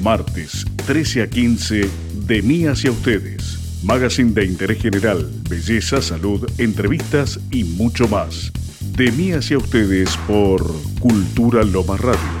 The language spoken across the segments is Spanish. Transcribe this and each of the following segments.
Martes, 13 a 15, de mí hacia ustedes. Magazine de interés general, belleza, salud, entrevistas y mucho más. De mí hacia ustedes por Cultura Loma Radio.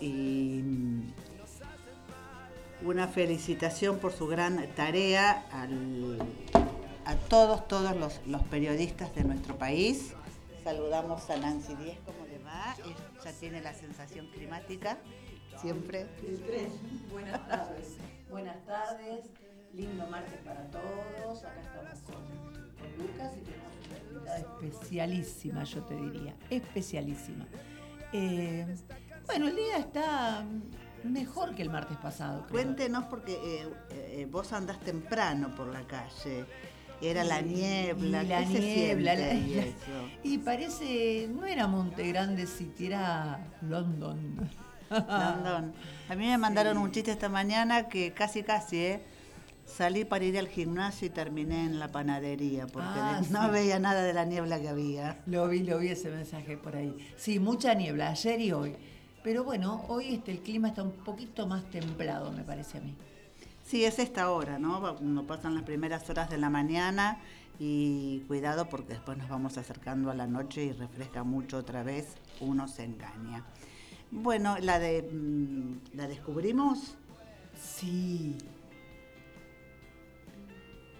Y mm, una felicitación por su gran tarea a todos, todos los, los periodistas de nuestro país. Saludamos a Nancy Díez, ¿cómo le va? ya tiene la sensación climática, siempre. Buenas tardes. Buenas tardes. Lindo martes para todos. Acá estamos con, Lucas y tenemos una invitada especialísima, yo te diría. Especialísima. Eh, bueno, el día está mejor que el martes pasado. Cuéntenos porque eh, eh, vos andás temprano por la calle era la niebla, y la niebla, y parece, no era Monte Grande, siquiera London. London. A mí me mandaron un chiste esta mañana que casi casi, ¿eh? Salí para ir al gimnasio y terminé en la panadería porque ah, no veía nada de la niebla que había. Lo vi, lo vi ese mensaje por ahí. Sí, mucha niebla, ayer y hoy. Pero bueno, hoy este, el clima está un poquito más templado, me parece a mí. Sí, es esta hora, ¿no? Nos pasan las primeras horas de la mañana y cuidado porque después nos vamos acercando a la noche y refresca mucho otra vez, uno se engaña. Bueno, la de mm, la descubrimos. Sí.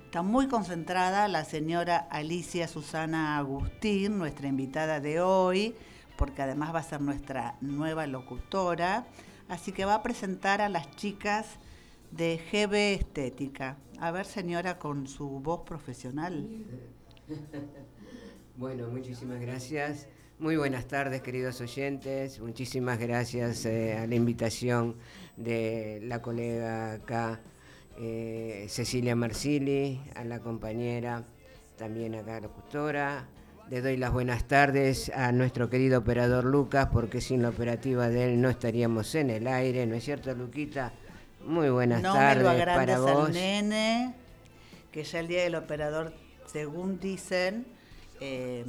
Está muy concentrada la señora Alicia Susana Agustín, nuestra invitada de hoy, porque además va a ser nuestra nueva locutora. Así que va a presentar a las chicas de GB Estética. A ver, señora, con su voz profesional. Bueno, muchísimas gracias. Muy buenas tardes, queridos oyentes. Muchísimas gracias eh, a la invitación de la colega acá, eh, Cecilia Marsili, a la compañera, también acá locutora. Le doy las buenas tardes a nuestro querido operador Lucas, porque sin la operativa de él no estaríamos en el aire, ¿no es cierto, Luquita? Muy buenas tardes me lo para vos. Al nene, que ya el día del operador, según dicen, eh,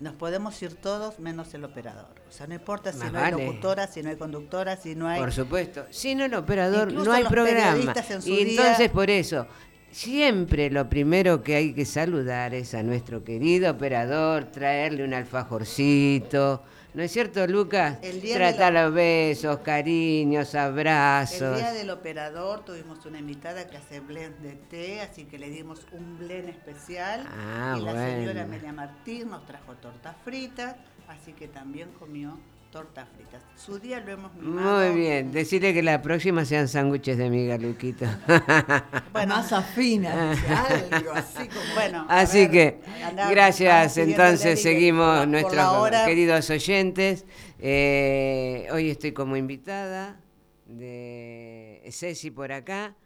nos podemos ir todos menos el operador. O sea, no importa si no hay locutora, si no hay conductora, si no hay... Por supuesto. Si no el operador, no hay programa. Y entonces por eso, siempre lo primero que hay que saludar es a nuestro querido operador, traerle un alfajorcito ¿No es cierto, Lucas? Trata los besos, cariños, abrazos. El día del operador tuvimos una invitada que hace blend de té, así que le dimos un blend especial. Ah, y la señora Amelia Martín nos trajo tortas fritas, así que también comió tortas fritas. Su día lo hemos mimado. Muy bien, decirle que la próxima sean sándwiches de miga, Luquito. bueno, más afina, algo así como... Bueno, así que, gracias, entonces seguimos nuestros queridos oyentes. Eh, hoy estoy como invitada de Ceci por acá.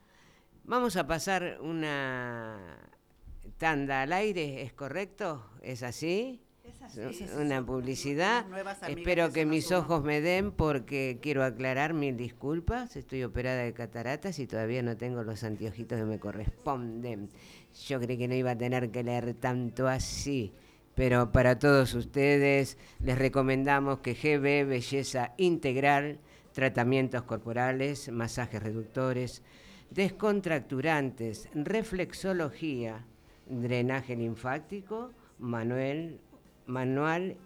Vamos a pasar una tanda al aire, ¿es correcto? ¿Es así? Una publicidad. Espero que mis ojos me den porque quiero aclarar mil disculpas. Estoy operada de cataratas y todavía no tengo los anteojitos que me corresponden. Yo creí que no iba a tener que leer tanto así. Pero para todos ustedes les recomendamos que GB Belleza Integral, tratamientos corporales, masajes reductores, descontracturantes, reflexología, drenaje linfático, manual, manual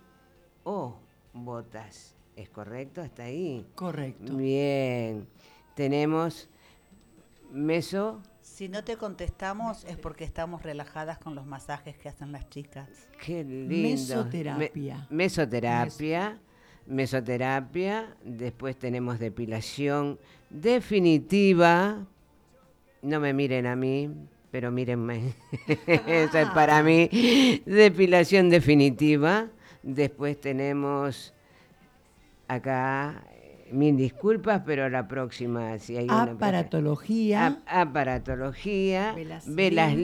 o botas. ¿Es correcto hasta ahí? Correcto. Bien. Tenemos meso. Si no te contestamos es porque estamos relajadas con los masajes que hacen las chicas. Qué lindo. Mesoterapia. mesoterapia. mesoterapia. Después tenemos depilación definitiva. No me miren a mí, pero mírenme. Eso es para mí. Depilación definitiva. Después tenemos acá mil disculpas, pero la próxima, si hay una... Aparatología. aparatología. Velas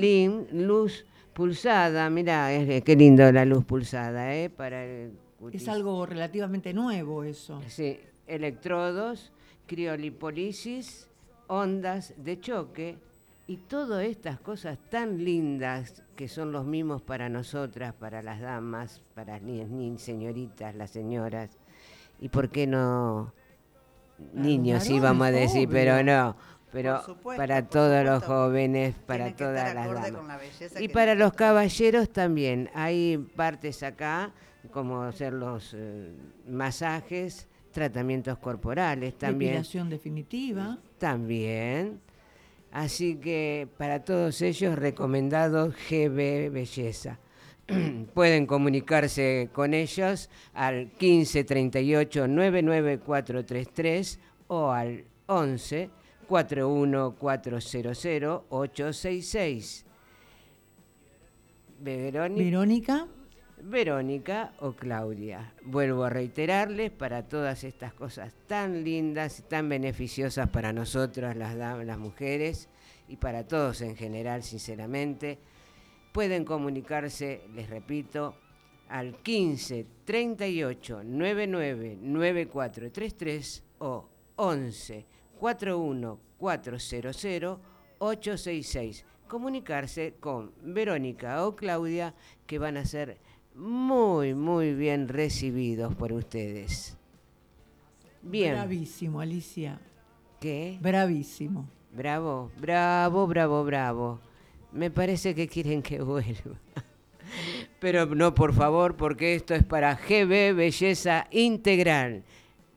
luz pulsada. Mirá, qué lindo la luz pulsada, ¿eh? Para Es algo relativamente nuevo eso. Sí, electrodos, criolipólisis, ondas de choque y todas estas cosas tan lindas que son los mismos para nosotras, para las damas, para las niñas, señoritas, las señoras. ¿Y por qué no niños íbamos a decir, pero no. Pero para todos los jóvenes, para todas las damas. Y para los caballeros también. Hay partes acá, como hacer los eh, masajes, tratamientos corporales también. Depilación definitiva. También. Así que para todos ellos, recomendado GB Belleza. pueden comunicarse con ellos al 15 38 99433 o al 11 41400 866. Verónica. Verónica o Claudia. Vuelvo a reiterarles para todas estas cosas tan lindas y tan beneficiosas para nosotras las, las mujeres y para todos en general, sinceramente pueden comunicarse, les repito, al 15 38 99 9433 o 11 41 400 866. Comunicarse con Verónica o Claudia que van a ser muy, muy bien recibidos por ustedes. Bien. Bravísimo, Alicia. ¿Qué? Bravísimo. Bravo, bravo, bravo, bravo me parece que quieren que vuelva. Pero no, por favor, porque esto es para GB Belleza Integral.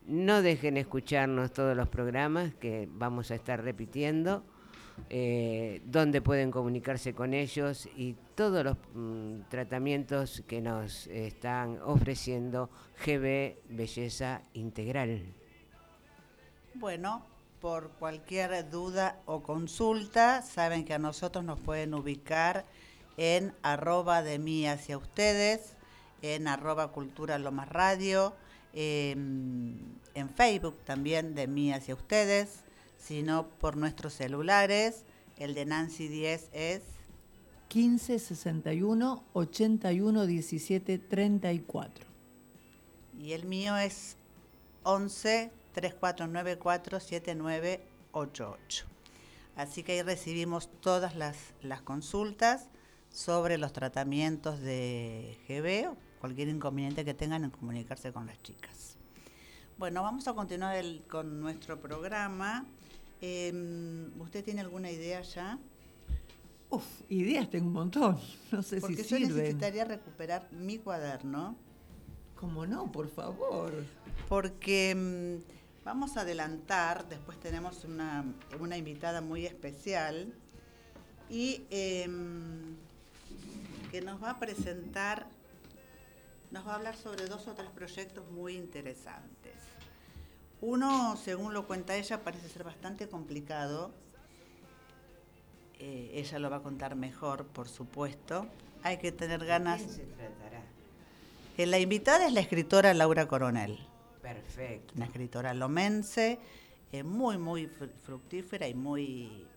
No dejen escucharnos todos los programas que vamos a estar repitiendo, eh, donde pueden comunicarse con ellos y todos los mm, tratamientos que nos están ofreciendo GB Belleza Integral. Bueno, por cualquier duda o consulta, saben que a nosotros nos pueden ubicar en arroba de mí hacia ustedes, en arroba cultura Lomas Radio, em, en Facebook también de mí hacia ustedes, sino por nuestros celulares. El de Nancy 10 es 15 61 81 17 34. Y el mío es 11 3494-7988. Así que ahí recibimos todas las, consultas sobre los tratamientos de GB o cualquier inconveniente que tengan en comunicarse con las chicas. Bueno, vamos a continuar con nuestro programa. Em, ¿Usted tiene alguna idea ya? Uf, ideas tengo un montón. No sé Porque si yo necesitaría recuperar mi cuaderno. ¿Cómo no? Por favor. Porque em, Vamos a adelantar, después tenemos una, invitada muy especial y em, que nos va a presentar, nos va a hablar sobre dos o tres proyectos muy interesantes. Uno, según lo cuenta ella, parece ser bastante complicado. Eh, ella lo va a contar mejor, por supuesto. Hay que tener ganas. ¿De se tratará? Eh, la invitada es la escritora Laura Coronel. Perfecto. Una escritora lomense, eh, muy, muy fructífera y muy,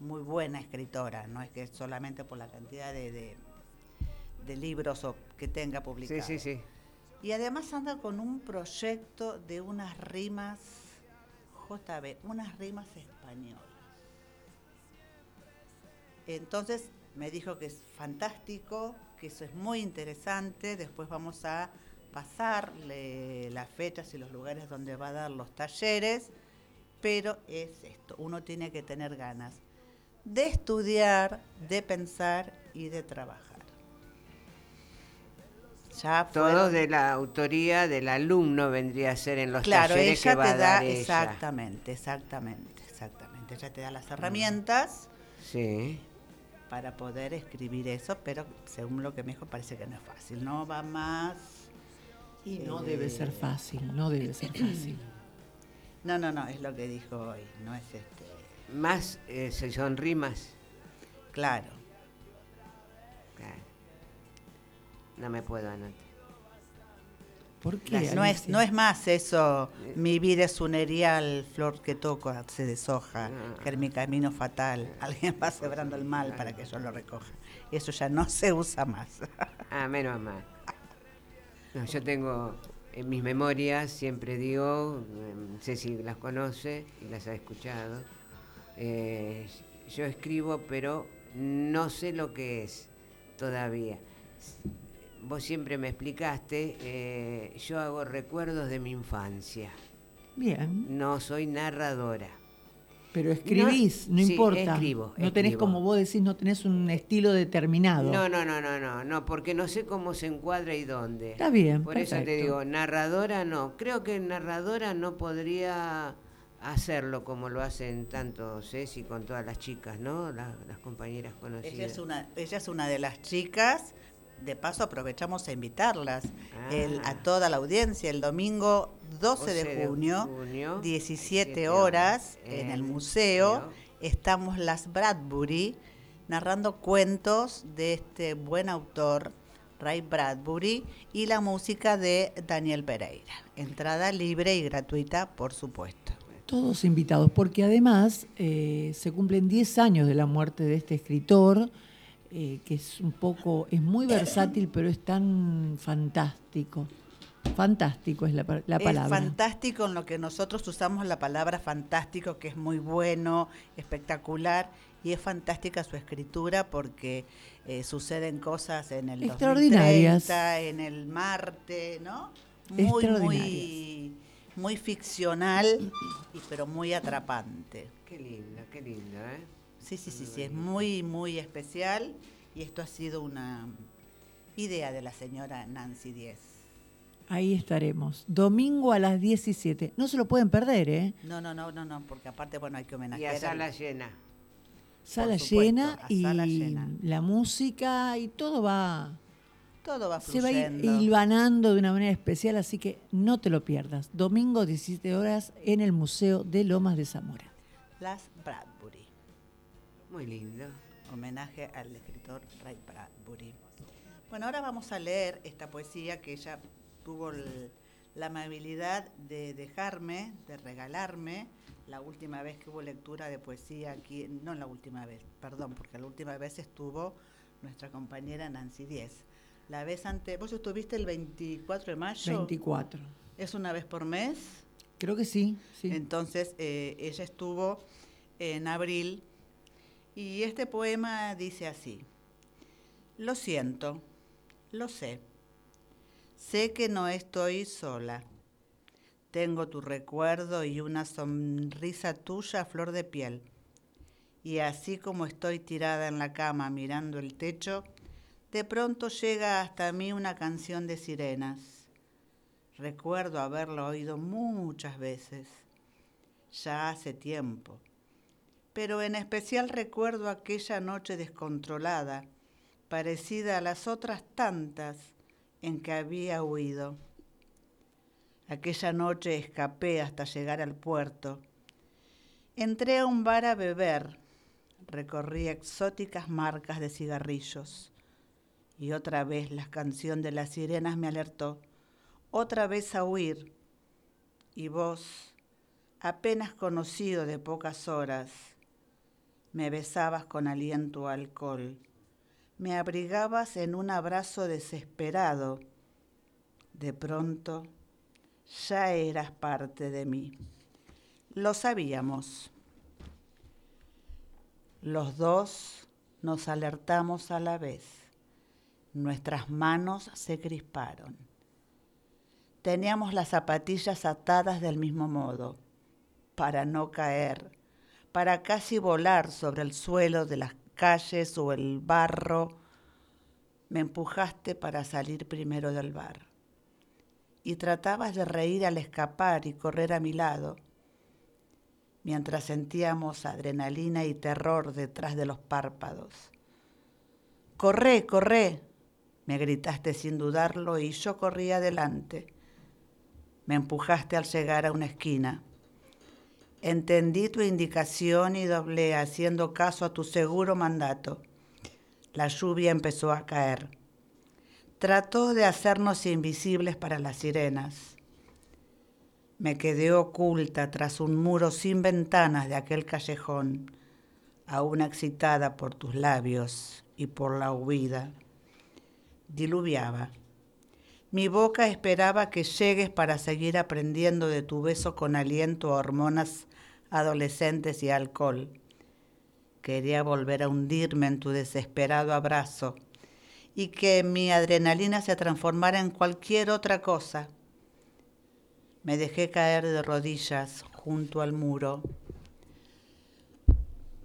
muy buena escritora. No es que solamente por la cantidad de, de, libros que tenga publicados. Sí, sí, sí. Y además anda con un proyecto de unas rimas, JB, unas rimas españolas. Entonces me dijo que es fantástico, que eso es muy interesante. Después vamos a pasarle las fechas y los lugares donde va a dar los talleres, pero es esto, uno tiene que tener ganas de estudiar, de pensar y de trabajar. Ya Todo de la autoría del alumno vendría a ser en los talleres que va a dar ella. Exactamente, exactamente, exactamente. Ella te da las herramientas. Sí para poder escribir eso, pero según lo que me dijo parece que no es fácil, no va más... Y no debe ser fácil, no debe ser fácil. No, no, no, es lo que dijo hoy, no es este... Más, eh, se son rimas. Claro. claro. No me puedo anotar. ¿Por qué? No es, no es más eso, mi vida es un erial, flor que toco, se deshoja, ah. que es mi camino fatal, alguien va sembrando el mal para que yo lo recoja. Eso ya no se usa más. Ah, menos mal. yo tengo en mis memorias, siempre digo, no sé si las conoce y las ha escuchado, eh, yo escribo pero no sé lo que es todavía vos siempre me explicaste, eh, yo hago recuerdos de mi infancia. Bien. No soy narradora. Pero escribís, no, importa. Escribo, no tenés, como vos decís, no tenés un estilo determinado. No, no, no, no, no, no, porque no sé cómo se encuadra y dónde. Está bien. Por eso te digo, narradora no. Creo que narradora no podría hacerlo como lo hacen tanto Ceci con todas las chicas, ¿no? Las, compañeras conocidas. Ella es, una, ella es una de las chicas de paso aprovechamos a invitarlas a ah. toda la audiencia el domingo 12, de, junio, 17 horas, en el museo. Estamos las Bradbury narrando cuentos de este buen autor, Ray Bradbury, y la música de Daniel Pereira. Entrada libre y gratuita, por supuesto. Todos invitados, porque además eh, se cumplen 10 años de la muerte de este escritor eh, que es un poco, es muy versátil, pero es tan fantástico. Fantástico es la, palabra. Es fantástico en lo que nosotros usamos la palabra fantástico, que es muy bueno, espectacular, y es fantástica su escritura porque eh, suceden cosas en el Extraordinarias. en el Marte, ¿no? Muy, muy, muy ficcional, pero muy atrapante. Qué lindo, qué lindo, ¿eh? Sí, sí, sí, sí, es muy, muy especial y esto ha sido una idea de la señora Nancy Díez. Ahí estaremos, domingo a las 17. No se lo pueden perder, ¿eh? No, no, no, no, no, porque aparte, bueno, hay que homenajear. Y a sala llena. Sala llena y la música y todo va... Todo va Se va a ir hilvanando de una manera especial, así que no te lo pierdas. Domingo 17 horas en el Museo de Lomas de Zamora. Las Bradbury. Muy lindo. Homenaje al escritor Ray Bradbury. Bueno, ahora vamos a leer esta poesía que ella tuvo la amabilidad de dejarme, de regalarme, la última vez que hubo lectura de poesía aquí, no la última vez, perdón, porque la última vez estuvo nuestra compañera Nancy Díez. La vez antes, ¿vos estuviste el 24 de mayo? 24. ¿Es una vez por mes? Creo que sí, sí. Entonces, eh, ella estuvo en abril y este poema dice así, lo siento, lo sé, sé que no estoy sola, tengo tu recuerdo y una sonrisa tuya a flor de piel, y así como estoy tirada en la cama mirando el techo, de pronto llega hasta mí una canción de sirenas. Recuerdo haberla oído muchas veces, ya hace tiempo pero en especial recuerdo aquella noche descontrolada, parecida a las otras tantas en que había huido. Aquella noche escapé hasta llegar al puerto. Entré a un bar a beber, recorrí exóticas marcas de cigarrillos y otra vez la canción de las sirenas me alertó, otra vez a huir. Y vos, apenas conocido de pocas horas, me besabas con aliento alcohol, me abrigabas en un abrazo desesperado. De pronto ya eras parte de mí. Lo sabíamos. Los dos nos alertamos a la vez. Nuestras manos se crisparon. Teníamos las zapatillas atadas del mismo modo, para no caer para casi volar sobre el suelo de las calles o el barro me empujaste para salir primero del bar y tratabas de reír al escapar y correr a mi lado, mientras sentíamos adrenalina y terror detrás de los párpados. Corré, corré, me gritaste sin dudarlo y yo corrí adelante. Me empujaste al llegar a una esquina. Entendí tu indicación y doblé haciendo caso a tu seguro mandato. La lluvia empezó a caer. Trató de hacernos invisibles para las sirenas. Me quedé oculta tras un muro sin ventanas de aquel callejón, aún excitada por tus labios y por la huida. Diluviaba. Mi boca esperaba que llegues para seguir aprendiendo de tu beso con aliento a hormonas adolescentes y alcohol. Quería volver a hundirme en tu desesperado abrazo y que mi adrenalina se transformara en cualquier otra cosa. Me dejé caer de rodillas junto al muro.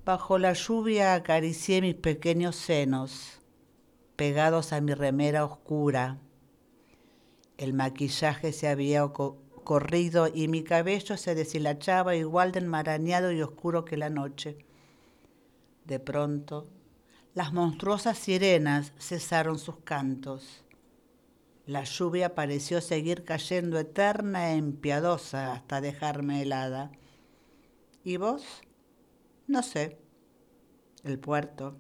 Bajo la lluvia acaricié mis pequeños senos, pegados a mi remera oscura. El maquillaje se había corrido y mi cabello se deshilachaba igual de enmarañado y oscuro que la noche. De pronto, las monstruosas sirenas cesaron sus cantos. La lluvia pareció seguir cayendo eterna e impiadosa hasta dejarme helada. ¿Y vos? No sé. El puerto,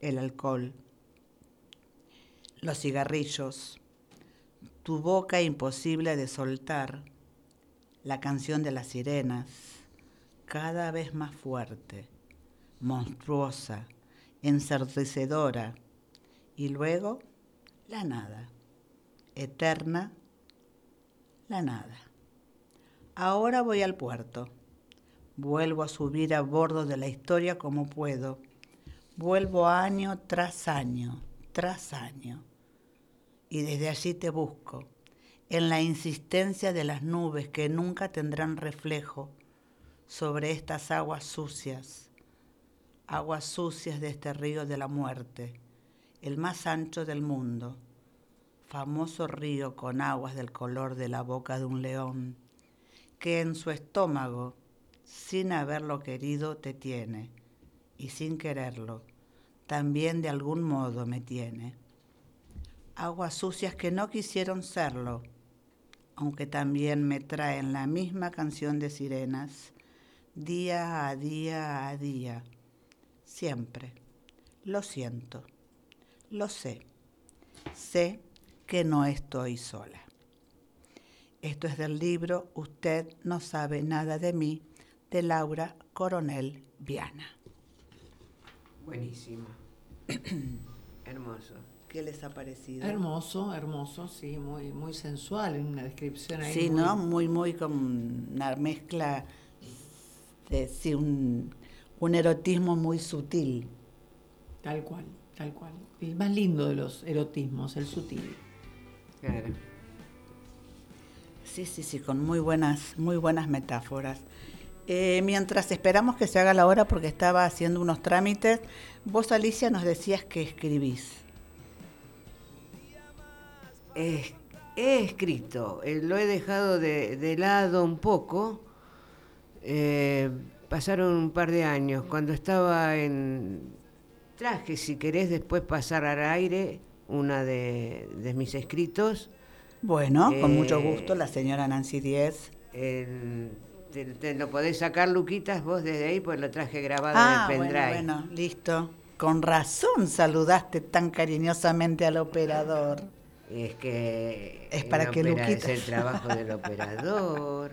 el alcohol, los cigarrillos, tu boca imposible de soltar, la canción de las sirenas, cada vez más fuerte, monstruosa, ensordecedora, y luego la nada, eterna, la nada. Ahora voy al puerto, vuelvo a subir a bordo de la historia como puedo, vuelvo año tras año, tras año, y desde allí te busco en la insistencia de las nubes que nunca tendrán reflejo sobre estas aguas sucias, aguas sucias de este río de la muerte, el más ancho del mundo, famoso río con aguas del color de la boca de un león, que en su estómago, sin haberlo querido, te tiene, y sin quererlo, también de algún modo me tiene. Aguas sucias que no quisieron serlo, aunque también me traen la misma canción de sirenas, día a día a día, siempre. Lo siento, lo sé, sé que no estoy sola. Esto es del libro Usted no sabe nada de mí, de Laura Coronel Viana. Buenísimo. Hermoso. ¿Qué les ha parecido? Hermoso, hermoso, sí, muy, muy sensual, en una descripción ahí. Sí, ¿no? Muy, muy con una mezcla, de, sí, un, erotismo muy sutil. Tal cual, tal cual. El más lindo de los erotismos, el sutil. Claro. Sí, sí, sí, con muy buenas, muy buenas metáforas. Eh, mientras esperamos que se haga la hora porque estaba haciendo unos trámites, vos Alicia nos decías que escribís he, escrito, eh, lo he dejado de, lado un poco. Eh, pasaron un par de años, cuando estaba en traje, si querés después pasar al aire, una de, mis escritos. Bueno, con mucho eh, gusto, la señora Nancy Díez. te, lo podés sacar, Luquitas, vos desde ahí, pues lo traje grabado en el ah, pendrive. Bueno, bueno, listo. Con razón saludaste tan cariñosamente al operador. Es que es para que Es el trabajo del operador.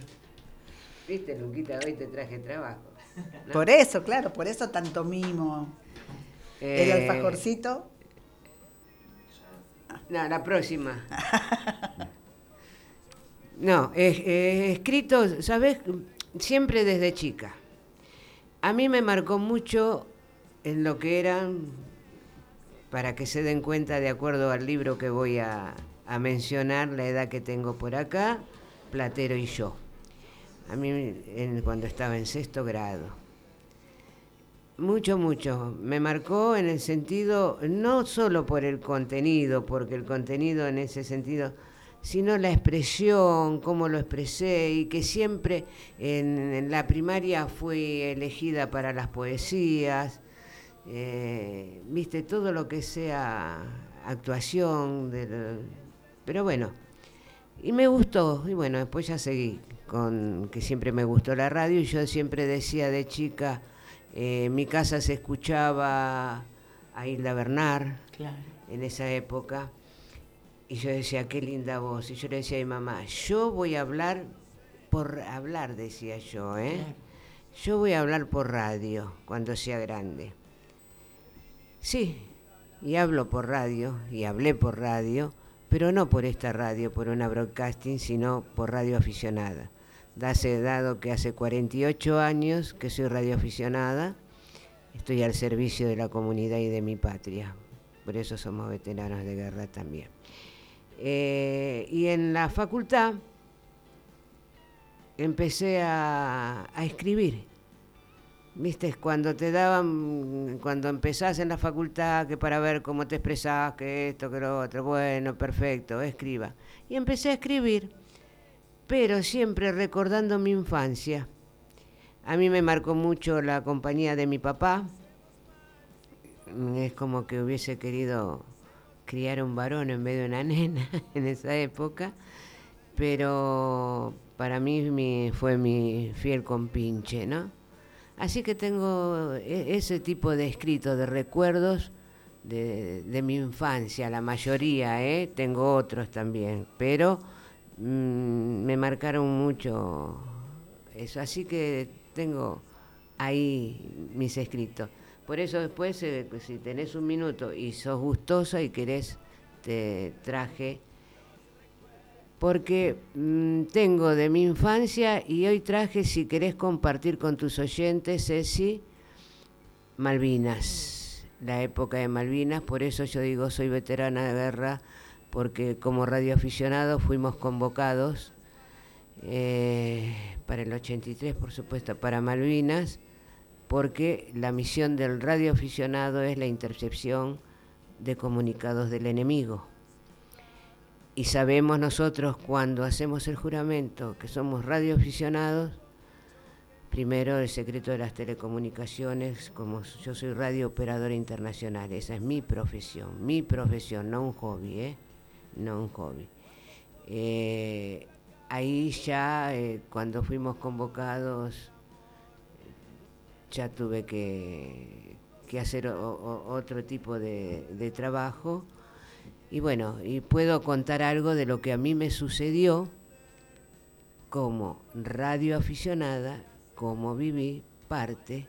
Viste, Luquita, hoy te traje trabajo. Por eso, claro, por eso tanto mimo. ¿El eh, alfajorcito? No, la próxima. no, escrito, ¿sabes? Siempre desde chica. A mí me marcó mucho en lo que eran para que se den cuenta de acuerdo al libro que voy a, mencionar, la edad que tengo por acá, Platero y yo. A mí cuando estaba en sexto grado. Mucho, mucho. Me marcó en el sentido, no solo por el contenido, porque el contenido en ese sentido, sino la expresión, cómo lo expresé y que siempre en, la primaria fui elegida para las poesías, eh, viste, todo lo que sea actuación, pero bueno, y me gustó, y bueno, después ya seguí con que siempre me gustó la radio y yo siempre decía de chica, eh, en mi casa se escuchaba a Hilda Bernard en esa época. Y yo decía, qué linda voz. Y yo le decía a mi mamá, yo voy a hablar por hablar, decía yo, ¿eh? Yo voy a hablar por radio cuando sea grande. Sí, y hablo por radio, y hablé por radio, pero no por esta radio, por una broadcasting, sino por radio aficionada dase dado que hace 48 años que soy radioaficionada, estoy al servicio de la comunidad y de mi patria. Por eso somos veteranos de guerra también. Eh, y en la facultad empecé a, escribir. Viste, cuando te daban, cuando empezás en la facultad, que para ver cómo te expresás, que esto, que lo otro, bueno, perfecto, escriba. Y empecé a escribir pero siempre recordando mi infancia. A mí me marcó mucho la compañía de mi papá. Es como que hubiese querido criar un varón en vez de una nena en esa época, pero para mí fue mi fiel compinche, ¿no? Así que tengo e, ese tipo de escritos, de recuerdos de, de mi infancia, la mayoría, ¿eh? Tengo otros también, pero Mm, me marcaron mucho eso. Así que tengo ahí mis escritos. Por eso después, eh, si tenés un minuto y sos gustosa y querés, te traje, porque mm, tengo de mi infancia y hoy traje, si querés compartir con tus oyentes, Ceci, Malvinas, la época de Malvinas, por eso yo digo, soy veterana de guerra porque como radioaficionados fuimos convocados eh, para el 83, por supuesto, para Malvinas, porque la misión del radioaficionado es la intercepción de comunicados del enemigo. Y sabemos nosotros cuando hacemos el juramento que somos radioaficionados, primero el secreto de las telecomunicaciones, como yo soy radiooperadora internacional, esa es mi profesión, mi profesión, no un hobby, ¿eh? no un hobby. Eh, ahí ya, eh, cuando fuimos convocados, ya tuve que, hacer otro tipo de, trabajo. Y bueno, y puedo contar algo de lo que a mí me sucedió como radioaficionada, como viví parte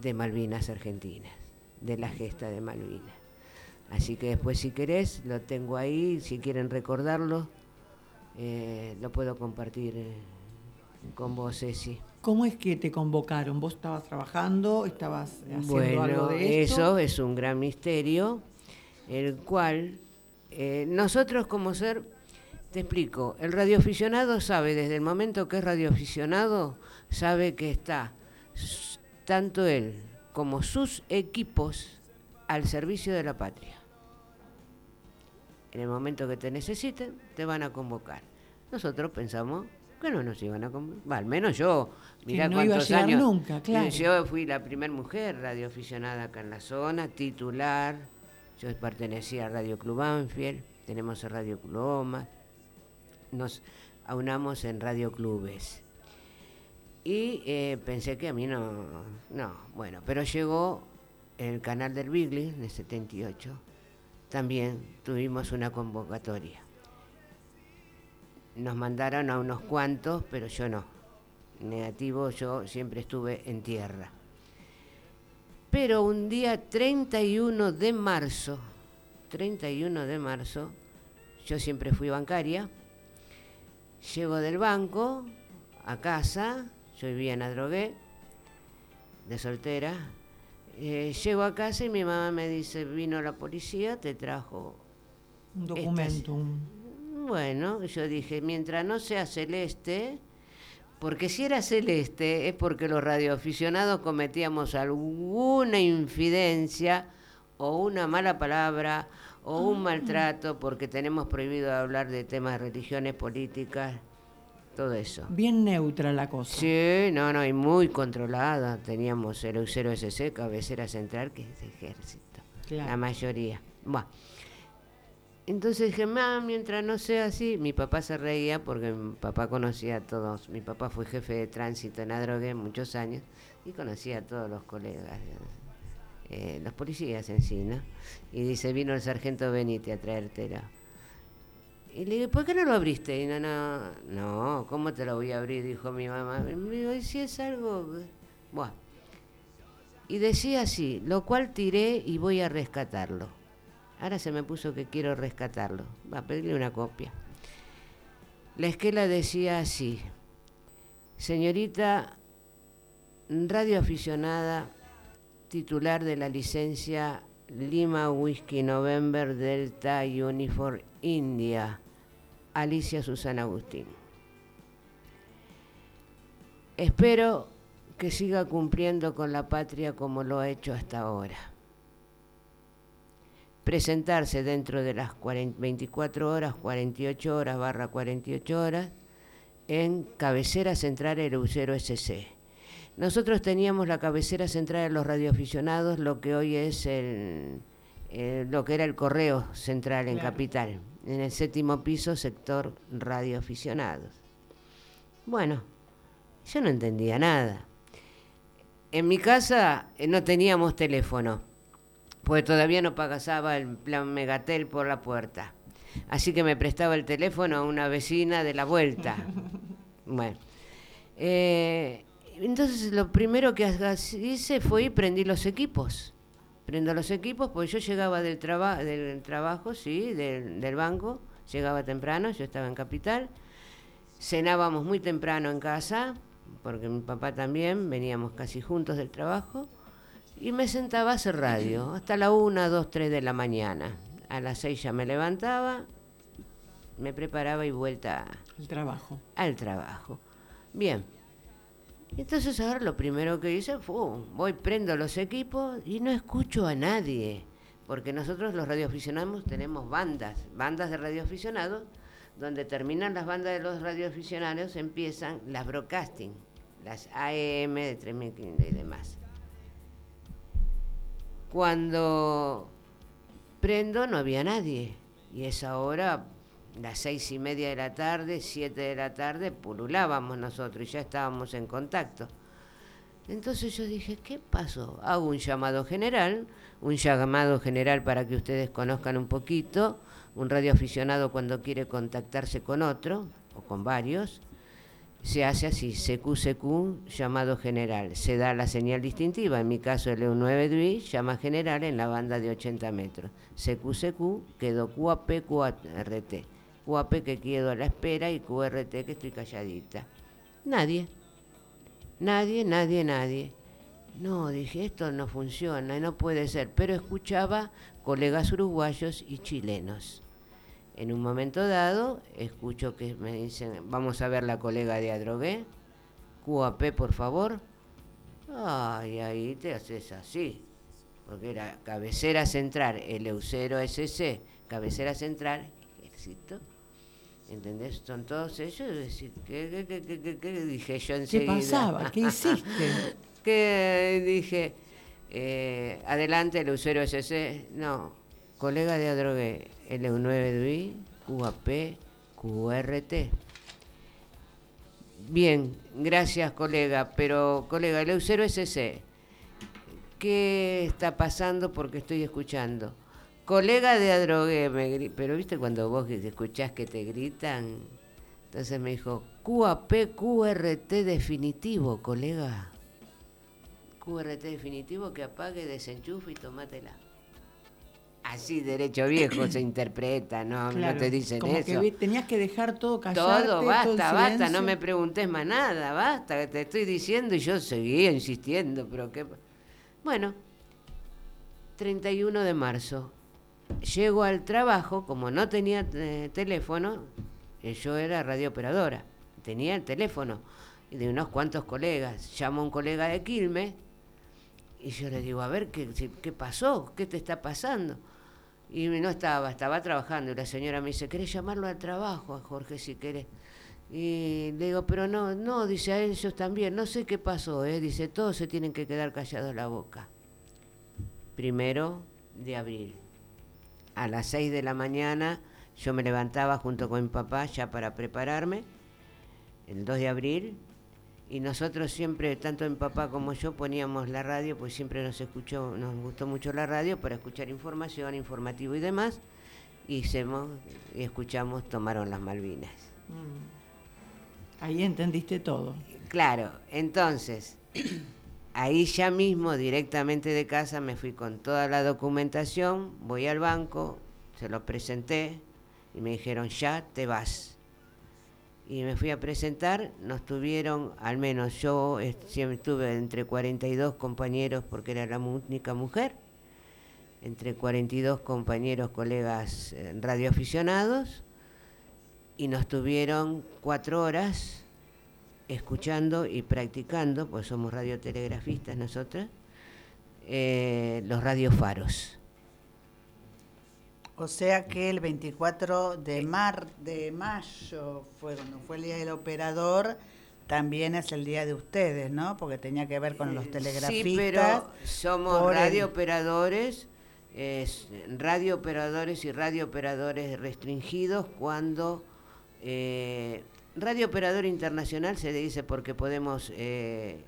de Malvinas Argentinas, de la gesta de Malvinas. Así que después si querés, lo tengo ahí, si quieren recordarlo, eh, lo puedo compartir eh, con vos, Ceci. ¿Cómo es que te convocaron? ¿Vos estabas trabajando? ¿Estabas haciendo algo de esto? Eso es un gran misterio, el cual eh, nosotros como ser, te explico, el radioaficionado sabe, desde el momento que es radioaficionado, sabe que está tanto él como sus equipos al servicio de la patria en el momento que te necesiten, te van a convocar. Nosotros pensamos que no nos iban a convocar, al menos yo, mirá no cuántos iba a años. Nunca, claro. Yo fui la primera mujer radioaficionada acá en la zona, titular, yo pertenecía a Radio Club Anfield, tenemos el Radio Club nos aunamos en Radio Clubes. Y eh, pensé que a mí no, no, bueno, pero llegó el canal del Bigli en el 78 también tuvimos una convocatoria. Nos mandaron a unos cuantos, pero yo no. Negativo, yo siempre estuve en tierra. Pero un día 31 de marzo, 31 de marzo, yo siempre fui bancaria, llego del banco a casa, yo vivía en Adrogué, de soltera, eh, llego a casa y mi mamá me dice, vino la policía, te trajo... Un documento. Bueno, yo dije, mientras no sea celeste, Porque si era celeste es porque los radioaficionados cometíamos alguna infidencia o una mala palabra o un maltrato porque tenemos prohibido hablar de temas de religiones, políticas, todo eso. Bien neutra la cosa. Sí, no, no, y muy controlada. Teníamos el Eusero SC, cabecera central, que es ejército. La mayoría. Bueno. Entonces dije, mientras no sea así, mi papá se reía porque mi papá conocía a todos. Mi papá fue jefe de tránsito en Adrogué muchos años y conocía a todos los colegas, eh, los policías en sí, ¿no? Y dice, vino el sargento Benítez a traértelo. Y le dije, ¿por qué no lo abriste? Y no, no, no, ¿cómo te lo voy a abrir? Dijo mi mamá. Y me dijo, ¿y si es algo? Bueno. Y decía así, lo cual tiré y voy a rescatarlo. Ahora se me puso que quiero rescatarlo. Va a pedirle una copia. La esquela decía así, señorita radioaficionada, titular de la licencia Lima Whisky November Delta Uniform India, Alicia Susana Agustín. Espero que siga cumpliendo con la patria como lo ha hecho hasta ahora presentarse dentro de las 24 horas, 48 horas barra 48 horas en cabecera central el Eucero SC. Nosotros teníamos la cabecera central de los radioaficionados, lo que hoy es el, lo que era el correo central en Capital, en el séptimo piso, sector radioaficionados. Bueno, yo no entendía nada. En mi casa eh, no teníamos teléfono pues todavía no pagaba el plan Megatel por la puerta. Así que me prestaba el teléfono a una vecina de la vuelta. Bueno. Eh, entonces lo primero que hice fue ir prendí los equipos. Prendo los equipos, pues yo llegaba del, del trabajo, sí, del, del banco, llegaba temprano, yo estaba en Capital. Cenábamos muy temprano en casa, porque mi papá también, veníamos casi juntos del trabajo y me sentaba a hacer radio hasta la 1, 2, 3 de la mañana. A las 6 ya me levantaba, me preparaba y vuelta al trabajo. Al trabajo. Bien. Entonces ahora lo primero que hice fue, voy, prendo los equipos y no escucho a nadie. Porque nosotros los radioaficionados tenemos bandas, bandas de radioaficionados, donde terminan las bandas de los radioaficionados, empiezan las broadcasting, las AM de 3500 y demás. Cuando prendo no había nadie. Y esa hora, las seis y media de la tarde, siete de la tarde, pululábamos nosotros y ya estábamos en contacto. Entonces yo dije, ¿qué pasó? Hago un llamado general, un llamado general para que ustedes conozcan un poquito, un radioaficionado cuando quiere contactarse con otro, o con varios, se hace así, CQ-CQ, llamado general. Se da la señal distintiva, en mi caso el EU9 DUI, llama general en la banda de 80 metros. CQ-CQ quedó QAP-QRT. QAP que quedo a la espera y QRT que estoy calladita. Nadie. Nadie, nadie, nadie. No, dije, esto no funciona, no puede ser. Pero escuchaba colegas uruguayos y chilenos. En un momento dado, escucho que me dicen, vamos a ver la colega de Adrogué, QAP, por favor. Ay, ahí te haces así, porque era cabecera central, el Eucero SC, cabecera central, éxito. ¿Entendés? Son todos ellos. Decir, ¿qué, qué, qué, qué, dije yo enseguida? ¿Qué pasaba? ¿Qué hiciste? que dije, eh, adelante el Eucero SC, no, colega de Adrogué, L9 DUI, QAP, QRT. Bien, gracias colega, pero colega, el Eucero SC, ¿qué está pasando? Porque estoy escuchando. Colega de Adrogué, me pero viste cuando vos escuchás que te gritan, entonces me dijo, QAP, QRT definitivo, colega. QRT definitivo que apague, desenchufe y tomátela así derecho viejo se interpreta, no, no te dicen como eso. Que tenías que dejar todo callado. Todo, basta, basta, no me preguntes más nada, basta, te estoy diciendo y yo seguía insistiendo, pero qué... Bueno, 31 de marzo, llego al trabajo, como no tenía eh, teléfono, eh, yo era radiooperadora, tenía el teléfono. y de unos cuantos colegas. Llamo a un colega de Quilmes y yo le digo, a ver, ¿qué, qué pasó? ¿Qué te está pasando? Y no estaba, estaba trabajando. Y la señora me dice, ¿querés llamarlo al trabajo, a Jorge, si querés? Y le digo, pero no, no, dice a ellos también, no sé qué pasó, ¿eh? dice, todos se tienen que quedar callados la boca. Primero de abril. A las seis de la mañana yo me levantaba junto con mi papá ya para prepararme, el 2 de abril, y nosotros siempre, tanto mi papá como yo, poníamos la radio, pues siempre nos escuchó, nos gustó mucho la radio para escuchar información, informativo y demás, y, y escuchamos Tomaron las Malvinas. Mm. Ahí entendiste todo. Claro, entonces, ahí ya mismo, directamente de casa, me fui con toda la documentación, voy al banco, se lo presenté y me dijeron, ya te vas y me fui a presentar, nos tuvieron, al menos yo siempre estuve entre 42 compañeros porque era la única mujer, entre 42 compañeros, colegas eh, radioaficionados, y nos tuvieron cuatro horas escuchando y practicando, pues somos radiotelegrafistas nosotras, eh, los radiofaros. O sea que el 24 de, mar, de mayo fue cuando fue el Día del Operador, también es el día de ustedes, ¿no? Porque tenía que ver con los telegrafistas. Sí, pero somos radiooperadores, es, radiooperadores y radiooperadores restringidos cuando... Eh, radiooperador internacional se dice porque podemos eh,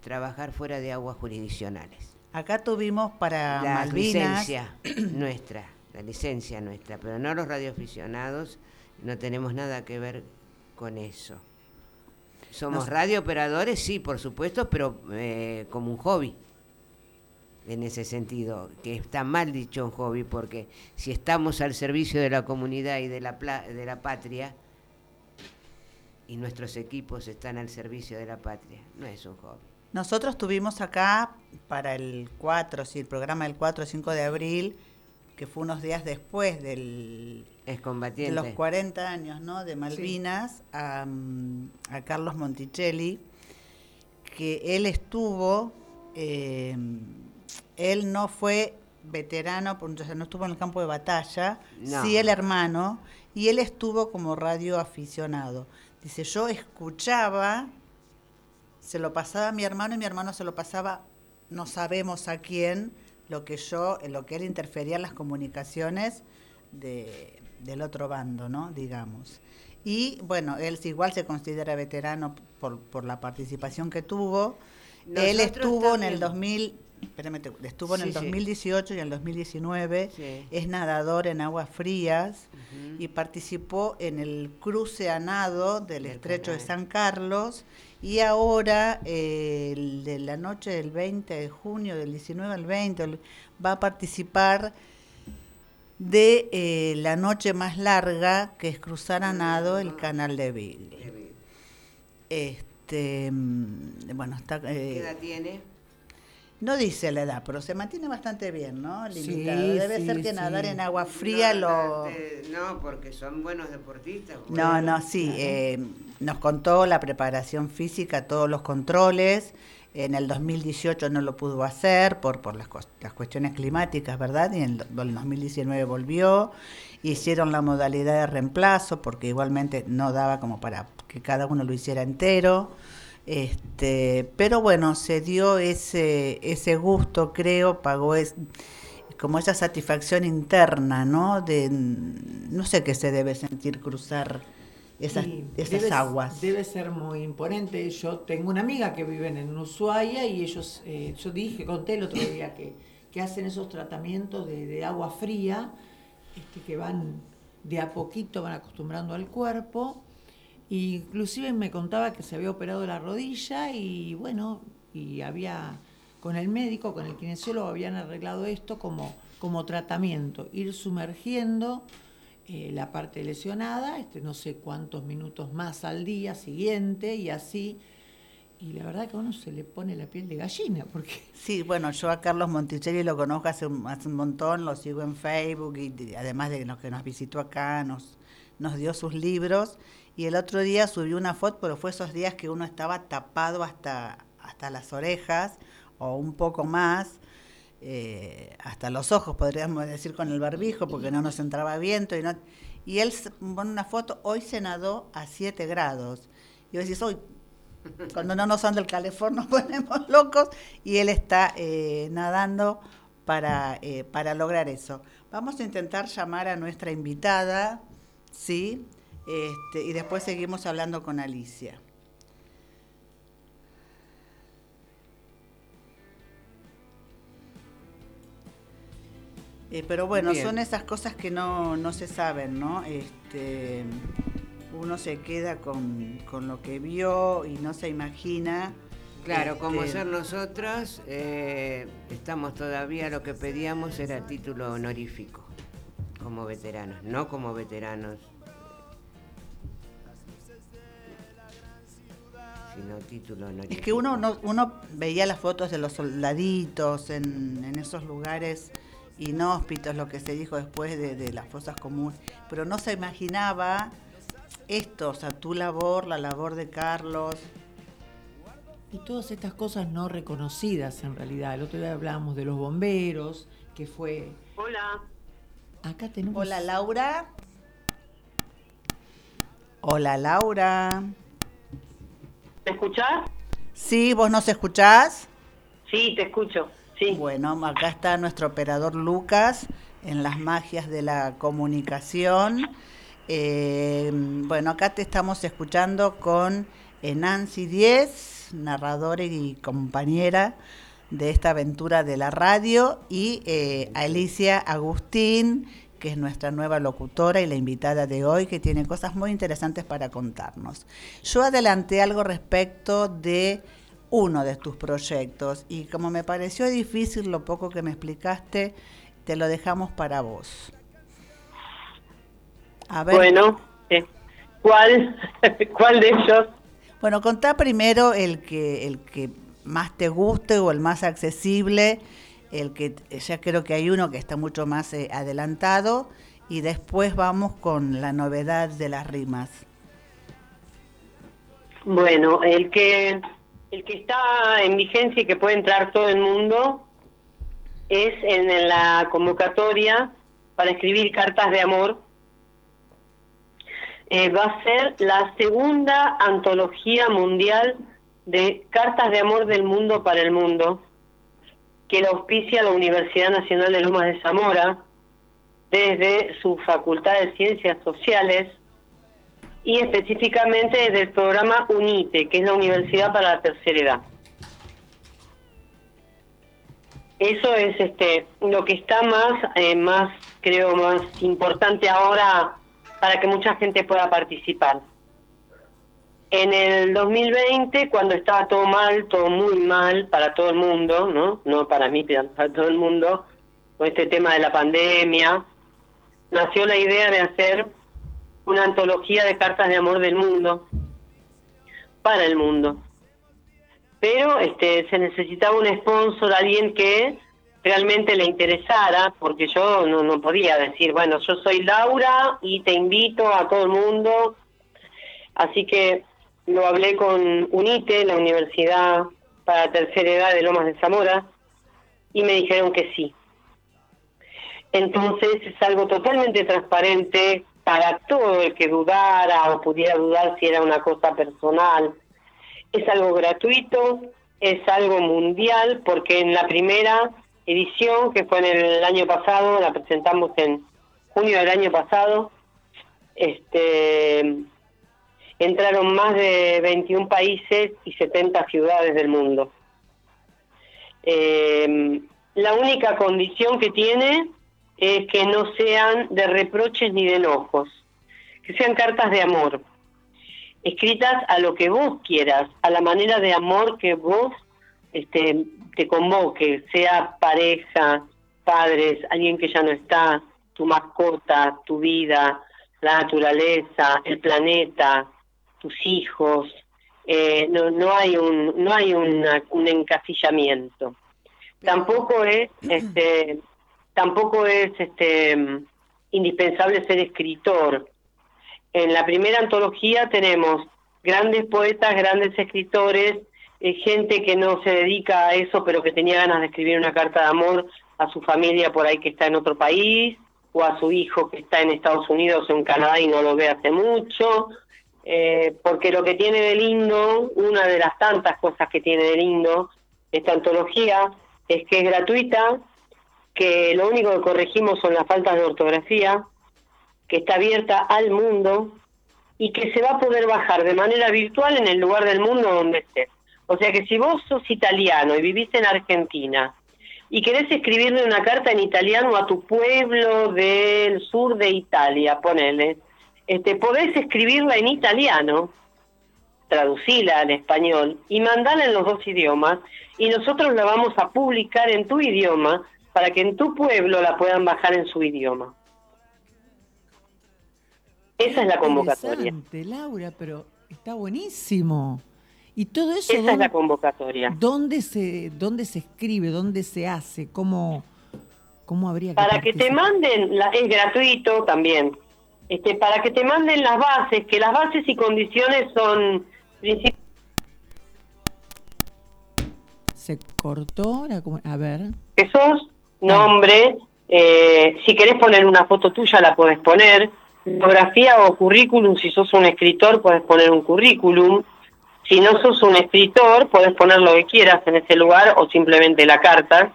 trabajar fuera de aguas jurisdiccionales. Acá tuvimos para la licencia nuestra la licencia nuestra, pero no los radioaficionados, no tenemos nada que ver con eso. Somos radiooperadores, sí, por supuesto, pero eh, como un hobby, en ese sentido, que está mal dicho un hobby, porque si estamos al servicio de la comunidad y de la, de la patria, y nuestros equipos están al servicio de la patria, no es un hobby. Nosotros tuvimos acá para el 4, sí, el programa del 4 o 5 de abril, que fue unos días después del, de los 40 años ¿no? de Malvinas, a, Carlos Monticelli, que él estuvo, eh, él no fue veterano, entonces no estuvo en el campo de batalla, sí el hermano, y él estuvo como radio aficionado. Dice, yo escuchaba, se lo pasaba a mi hermano y mi hermano se lo pasaba, no sabemos a quién, lo que yo, lo que él interfería en las comunicaciones de, del otro bando, ¿no? Digamos. Y bueno, él igual se considera veterano por, por la participación que tuvo. él estuvo en el 2000, estuvo en el 2018 y en el 2019, es nadador en aguas frías y participó en el cruce a nado del estrecho de San Carlos y ahora, de la noche del 20 de junio, del 19 al 20, va a participar de eh, la noche más larga, que es cruzar a nado el canal de Billy. Este, mm, bueno, está, eh, ¿Qué edad tiene? No dice la edad, pero se mantiene bastante bien, ¿no? Limitado. Debe ser que nadar en agua fría lo... No, porque son buenos deportistas. No, no, sí. Eh, nos contó la preparación física, todos los controles. En el 2018 no lo pudo hacer por, por las, las cuestiones climáticas, ¿verdad? Y en el, el 2019 volvió. Hicieron la modalidad de reemplazo porque igualmente no daba como para que cada uno lo hiciera entero. Este, pero bueno, se dio ese, ese gusto, creo, pagó es, como esa satisfacción interna, ¿no? De no sé qué se debe sentir cruzar esas, esas aguas. Debe ser muy imponente. Yo tengo una amiga que vive en Ushuaia y ellos, eh, yo dije, conté el otro día que, que hacen esos tratamientos de, de agua fría, este, que van de a poquito, van acostumbrando al cuerpo inclusive me contaba que se había operado la rodilla y bueno, y había con el médico, con el kinesiólogo, habían arreglado esto como, como tratamiento, ir sumergiendo eh, la parte lesionada, este, no sé cuántos minutos más al día siguiente y así. Y la verdad que a uno se le pone la piel de gallina, porque... Sí, bueno, yo a Carlos Monticelli lo conozco hace un, hace un montón, lo sigo en Facebook y además de los que nos visitó acá, nos, nos dio sus libros y el otro día subió una foto, pero fue esos días que uno estaba tapado hasta, hasta las orejas o un poco más, eh, hasta los ojos, podríamos decir, con el barbijo, porque no nos entraba viento. Y, no, y él pone una foto, hoy se nadó a 7 grados. Y vos decís, hoy, cuando no nos anda el calefón nos ponemos locos, y él está eh, nadando para, eh, para lograr eso. Vamos a intentar llamar a nuestra invitada, ¿sí? Este, y después seguimos hablando con Alicia. Eh, pero bueno, son esas cosas que no, no se saben, ¿no? Este, uno se queda con, con, lo que vio y no se imagina. Claro, como este, ser nosotros, eh, estamos todavía, lo que pedíamos era título honorífico, como veteranos, no como veteranos sino título honorífico. Es que uno, no, uno veía las fotos de los soldaditos en, en esos lugares inhóspitos, lo que se dijo después de, las fosas comunes, pero no se imaginaba esto, o sea, tu labor, la labor de Carlos. Y todas estas cosas no reconocidas en realidad. El otro día hablábamos de los bomberos, que fue... Hola. Acá tenemos... Hola Laura. Hola Laura. ¿Me escuchás? Sí, ¿vos nos escuchás? Sí, te escucho. Bueno, acá está nuestro operador Lucas en las magias de la comunicación. Eh, bueno, acá te estamos escuchando con eh, Nancy Diez, narradora y compañera de esta aventura de la radio, y eh, Alicia Agustín, que es nuestra nueva locutora y la invitada de hoy, que tiene cosas muy interesantes para contarnos. Yo adelanté algo respecto de uno de tus proyectos y como me pareció difícil lo poco que me explicaste, te lo dejamos para vos. A ver. Bueno, eh, ¿cuál, ¿cuál de ellos? Bueno, contá primero el que, el que más te guste o el más accesible, el que ya creo que hay uno que está mucho más eh, adelantado y después vamos con la novedad de las rimas. Bueno, el que el que está en vigencia y que puede entrar todo el mundo es en la convocatoria para escribir cartas de amor. Eh, va a ser la segunda antología mundial de cartas de amor del mundo para el mundo, que la auspicia la Universidad Nacional de Lomas de Zamora desde su Facultad de Ciencias Sociales y específicamente desde el programa UNITE, que es la Universidad para la Tercera Edad. Eso es este lo que está más, eh, más creo, más importante ahora para que mucha gente pueda participar. En el 2020, cuando estaba todo mal, todo muy mal para todo el mundo, ¿no? No para mí, para todo el mundo, con este tema de la pandemia, nació la idea de hacer una antología de cartas de amor del mundo, para el mundo. Pero este, se necesitaba un sponsor, alguien que realmente le interesara, porque yo no, no podía decir, bueno, yo soy Laura y te invito a todo el mundo. Así que lo hablé con UNITE, la Universidad para Tercera Edad de Lomas de Zamora, y me dijeron que sí. Entonces es algo totalmente transparente, para todo el que dudara o pudiera dudar si era una cosa personal. Es algo gratuito, es algo mundial, porque en la primera edición, que fue en el año pasado, la presentamos en junio del año pasado, este entraron más de 21 países y 70 ciudades del mundo. Eh, la única condición que tiene es que no sean de reproches ni de enojos, que sean cartas de amor, escritas a lo que vos quieras, a la manera de amor que vos este, te convoque, sea pareja, padres, alguien que ya no está, tu mascota, tu vida, la naturaleza, el planeta, tus hijos. Eh, no, no hay un no hay un encasillamiento. Tampoco es este tampoco es este indispensable ser escritor. en la primera antología tenemos grandes poetas, grandes escritores, eh, gente que no se dedica a eso, pero que tenía ganas de escribir una carta de amor a su familia por ahí que está en otro país, o a su hijo que está en Estados Unidos o en Canadá y no lo ve hace mucho, eh, porque lo que tiene de lindo, una de las tantas cosas que tiene de lindo esta antología, es que es gratuita, que lo único que corregimos son las faltas de ortografía, que está abierta al mundo y que se va a poder bajar de manera virtual en el lugar del mundo donde estés. O sea que si vos sos italiano y vivís en Argentina y querés escribirle una carta en italiano a tu pueblo del sur de Italia, ponele, este, podés escribirla en italiano, traducirla al español y mandarla en los dos idiomas y nosotros la vamos a publicar en tu idioma para que en tu pueblo la puedan bajar en su idioma. Esa es la convocatoria. Laura, pero está buenísimo. Y todo eso. Esa es la convocatoria. ¿Dónde se, dónde se escribe? ¿Dónde se hace? ¿Cómo, cómo habría que Para que te manden, la, es gratuito también. Este, para que te manden las bases, que las bases y condiciones son Se cortó, a ver. Jesús, nombre, eh, si querés poner una foto tuya la puedes poner, biografía o currículum, si sos un escritor puedes poner un currículum, si no sos un escritor, puedes poner lo que quieras en ese lugar o simplemente la carta.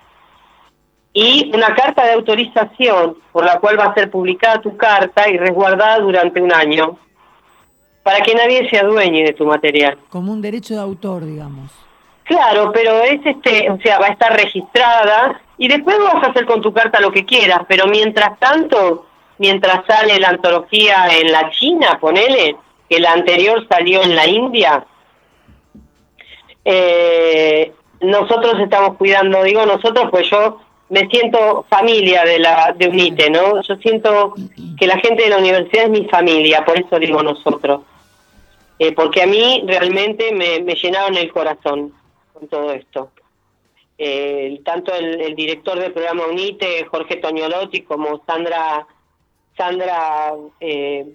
Y una carta de autorización por la cual va a ser publicada tu carta y resguardada durante un año, para que nadie se adueñe de tu material. Como un derecho de autor, digamos. Claro, pero es este, o sea, va a estar registrada y después vas a hacer con tu carta lo que quieras, pero mientras tanto, mientras sale la antología en la China, ponele, que la anterior salió en la India, eh, nosotros estamos cuidando, digo nosotros, pues yo me siento familia de la de UNITE, ¿no? Yo siento que la gente de la universidad es mi familia, por eso digo nosotros. Eh, porque a mí realmente me, llenaron el corazón con todo esto. Eh, tanto el, director del programa UNITE, Jorge Toñolotti, como Sandra, Sandra, eh,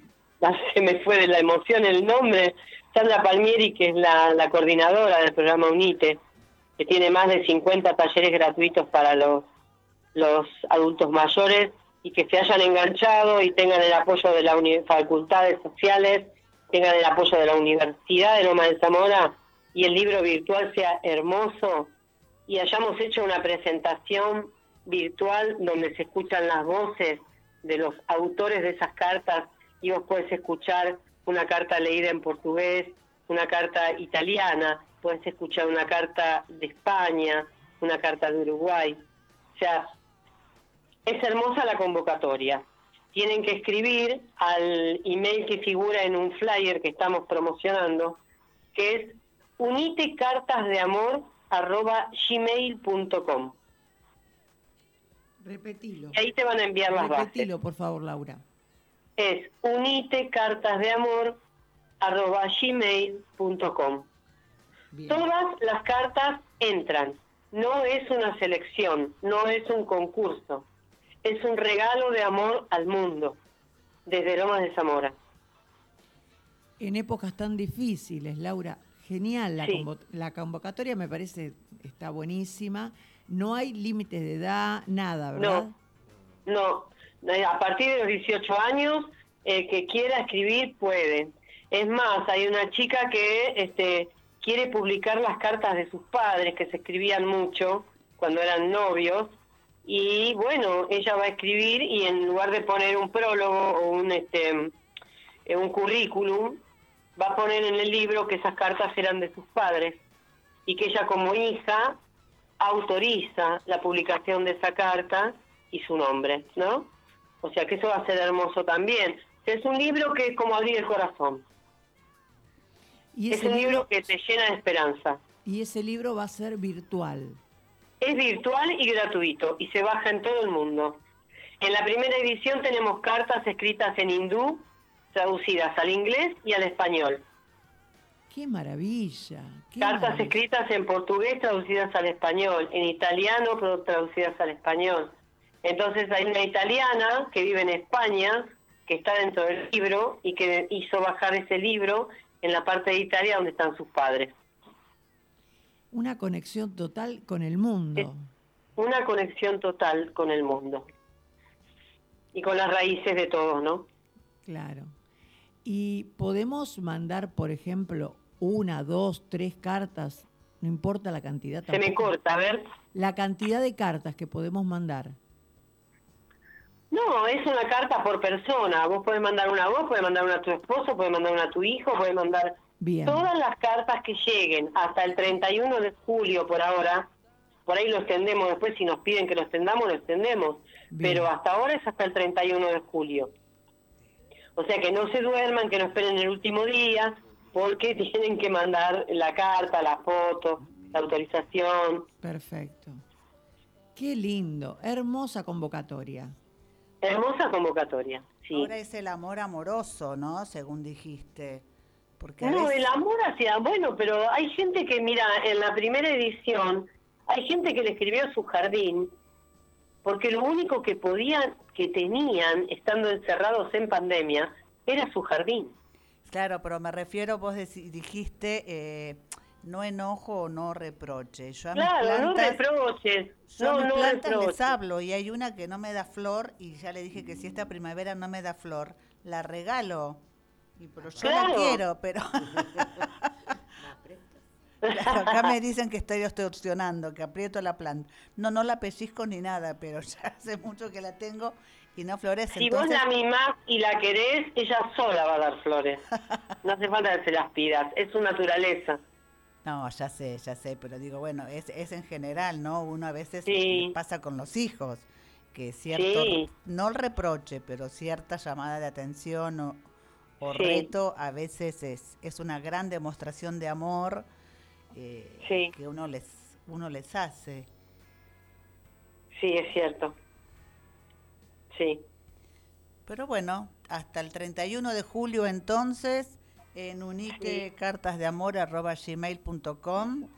se me fue de la emoción el nombre, Sandra Palmieri, que es la, coordinadora del programa UNITE, que tiene más de 50 talleres gratuitos para los, los adultos mayores y que se hayan enganchado y tengan el apoyo de las facultades sociales, tengan el apoyo de la Universidad de Loma de Zamora y el libro virtual sea hermoso y hayamos hecho una presentación virtual donde se escuchan las voces de los autores de esas cartas y vos puedes escuchar una carta leída en portugués, una carta italiana, puedes escuchar una carta de España, una carta de Uruguay. O sea, es hermosa la convocatoria. Tienen que escribir al email que figura en un flyer que estamos promocionando, que es unitecartasdeamor.gmail.com Repetilo. Y ahí te van a enviar las bases. Repetilo, por favor, Laura es unitecartasdeamor.gmail.com. Todas las cartas entran. No es una selección, no es un concurso. Es un regalo de amor al mundo, desde Lomas de Zamora. En épocas tan difíciles, Laura, genial. La, la convocatoria me parece está buenísima. No hay límites de edad, nada, ¿verdad? No, no. Eh, a partir de los 18 años, el que quiera escribir puede. Es más, hay una chica que este, quiere publicar las cartas de sus padres, que se escribían mucho cuando eran novios, y bueno, ella va a escribir y en lugar de poner un prólogo o un, este, eh, un currículum, va a poner en el libro que esas cartas eran de sus padres y que ella como hija autoriza la publicación de esa carta y su nombre, ¿no? O sea que eso va a ser hermoso también. Es un libro que es como abrir el corazón. ¿Y es un libro, que te llena de esperanza. Y ese libro va a ser virtual. Es virtual y gratuito y se baja en todo el mundo. En la primera edición tenemos cartas escritas en hindú, traducidas al inglés y al español. ¡Qué maravilla! cartas escritas en portugués traducidas al español, en italiano traducidas al español. Entonces hay una italiana que vive en España, que está dentro del libro y que hizo bajar ese libro en la parte de Italia donde están sus padres. Una conexión total con el mundo. Una conexión total con el mundo. Y con las raíces de todos, ¿no? Claro. Y podemos mandar, por ejemplo, una, dos, tres cartas, no importa la cantidad. Se me corta, a ver. La cantidad de cartas que podemos mandar. No, es una carta por persona. Vos podés mandar una a vos, podés mandar una a tu esposo, podés mandar una a tu hijo, podés mandar todas las cartas que lleguen hasta el 31 de julio por ahora. Por ahí lo extendemos después, si nos piden que lo extendamos, lo extendemos. Pero hasta ahora es hasta el 31 de julio. O sea que no se duerman, que no esperen el último día, porque tienen que mandar la carta, la foto, la autorización. Perfecto. Qué lindo, hermosa convocatoria. Hermosa convocatoria, sí. Ahora es el amor amoroso, ¿no? Según dijiste. Porque no, el amor hacia, bueno, pero hay gente que, mira, en la primera edición, hay gente que le escribió su jardín, porque lo único que podían, que tenían, estando encerrados en pandemia, era su jardín. Claro, pero me refiero, vos dijiste, eh, no enojo o no reproche. Yo a claro, no reproches. Yo a mis plantas les hablo y hay una que no me da flor y ya le dije que si esta primavera no me da flor, la regalo. Y pero yo la quiero, pero... acá me dicen que estoy extorsionando, que aprieto la planta. No, no la pellizco ni nada, pero ya hace mucho que la tengo y no florece. Si vos la mimás y la querés, ella sola va a dar flores. No hace falta que se las pidas, es su naturaleza. No, ya sé, ya sé, pero digo, bueno, es, es en general, ¿no? Uno a veces pasa con los hijos, que cierto, no el reproche, pero cierta llamada de atención o, o reto a veces es, es una gran demostración de amor eh, que uno les, uno les hace. Sí, es cierto. Sí. Pero bueno, hasta el 31 de julio entonces en unitecartasdeamor.gmail.com.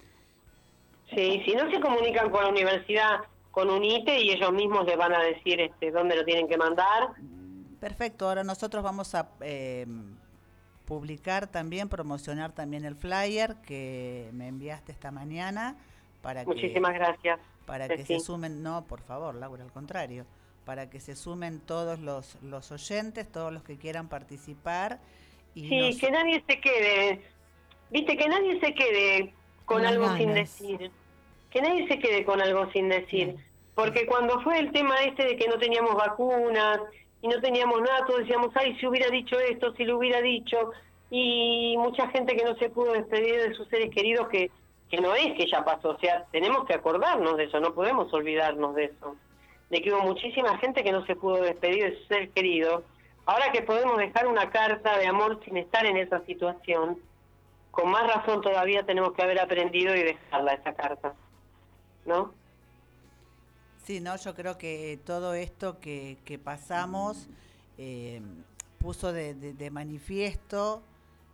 Sí, si no se comunican con la universidad, con UNITE y ellos mismos les van a decir este, dónde lo tienen que mandar. Perfecto, ahora nosotros vamos a eh, publicar también, promocionar también el flyer que me enviaste esta mañana. Para Muchísimas gracias. Para que se sumen, no, por favor, Laura, al contrario, para que se sumen todos los, los oyentes, todos los que quieran participar sí, que nadie se quede, viste, que nadie se quede con algo sin decir. Que nadie se quede con algo sin decir. Porque cuando fue el tema este de que no teníamos vacunas y no teníamos nada, todos decíamos, ay, si hubiera dicho esto, si lo hubiera dicho. Y mucha gente que no se pudo despedir de sus seres queridos, que, que no es que ya pasó. O sea, tenemos que acordarnos de eso, no podemos olvidarnos de eso. De que hubo muchísima gente que no se pudo despedir de sus seres queridos Ahora que podemos dejar una carta de amor sin estar en esa situación, con más razón todavía tenemos que haber aprendido y dejarla esa carta, ¿no? Sí, no, yo creo que todo esto que, que pasamos eh, puso de, manifiesto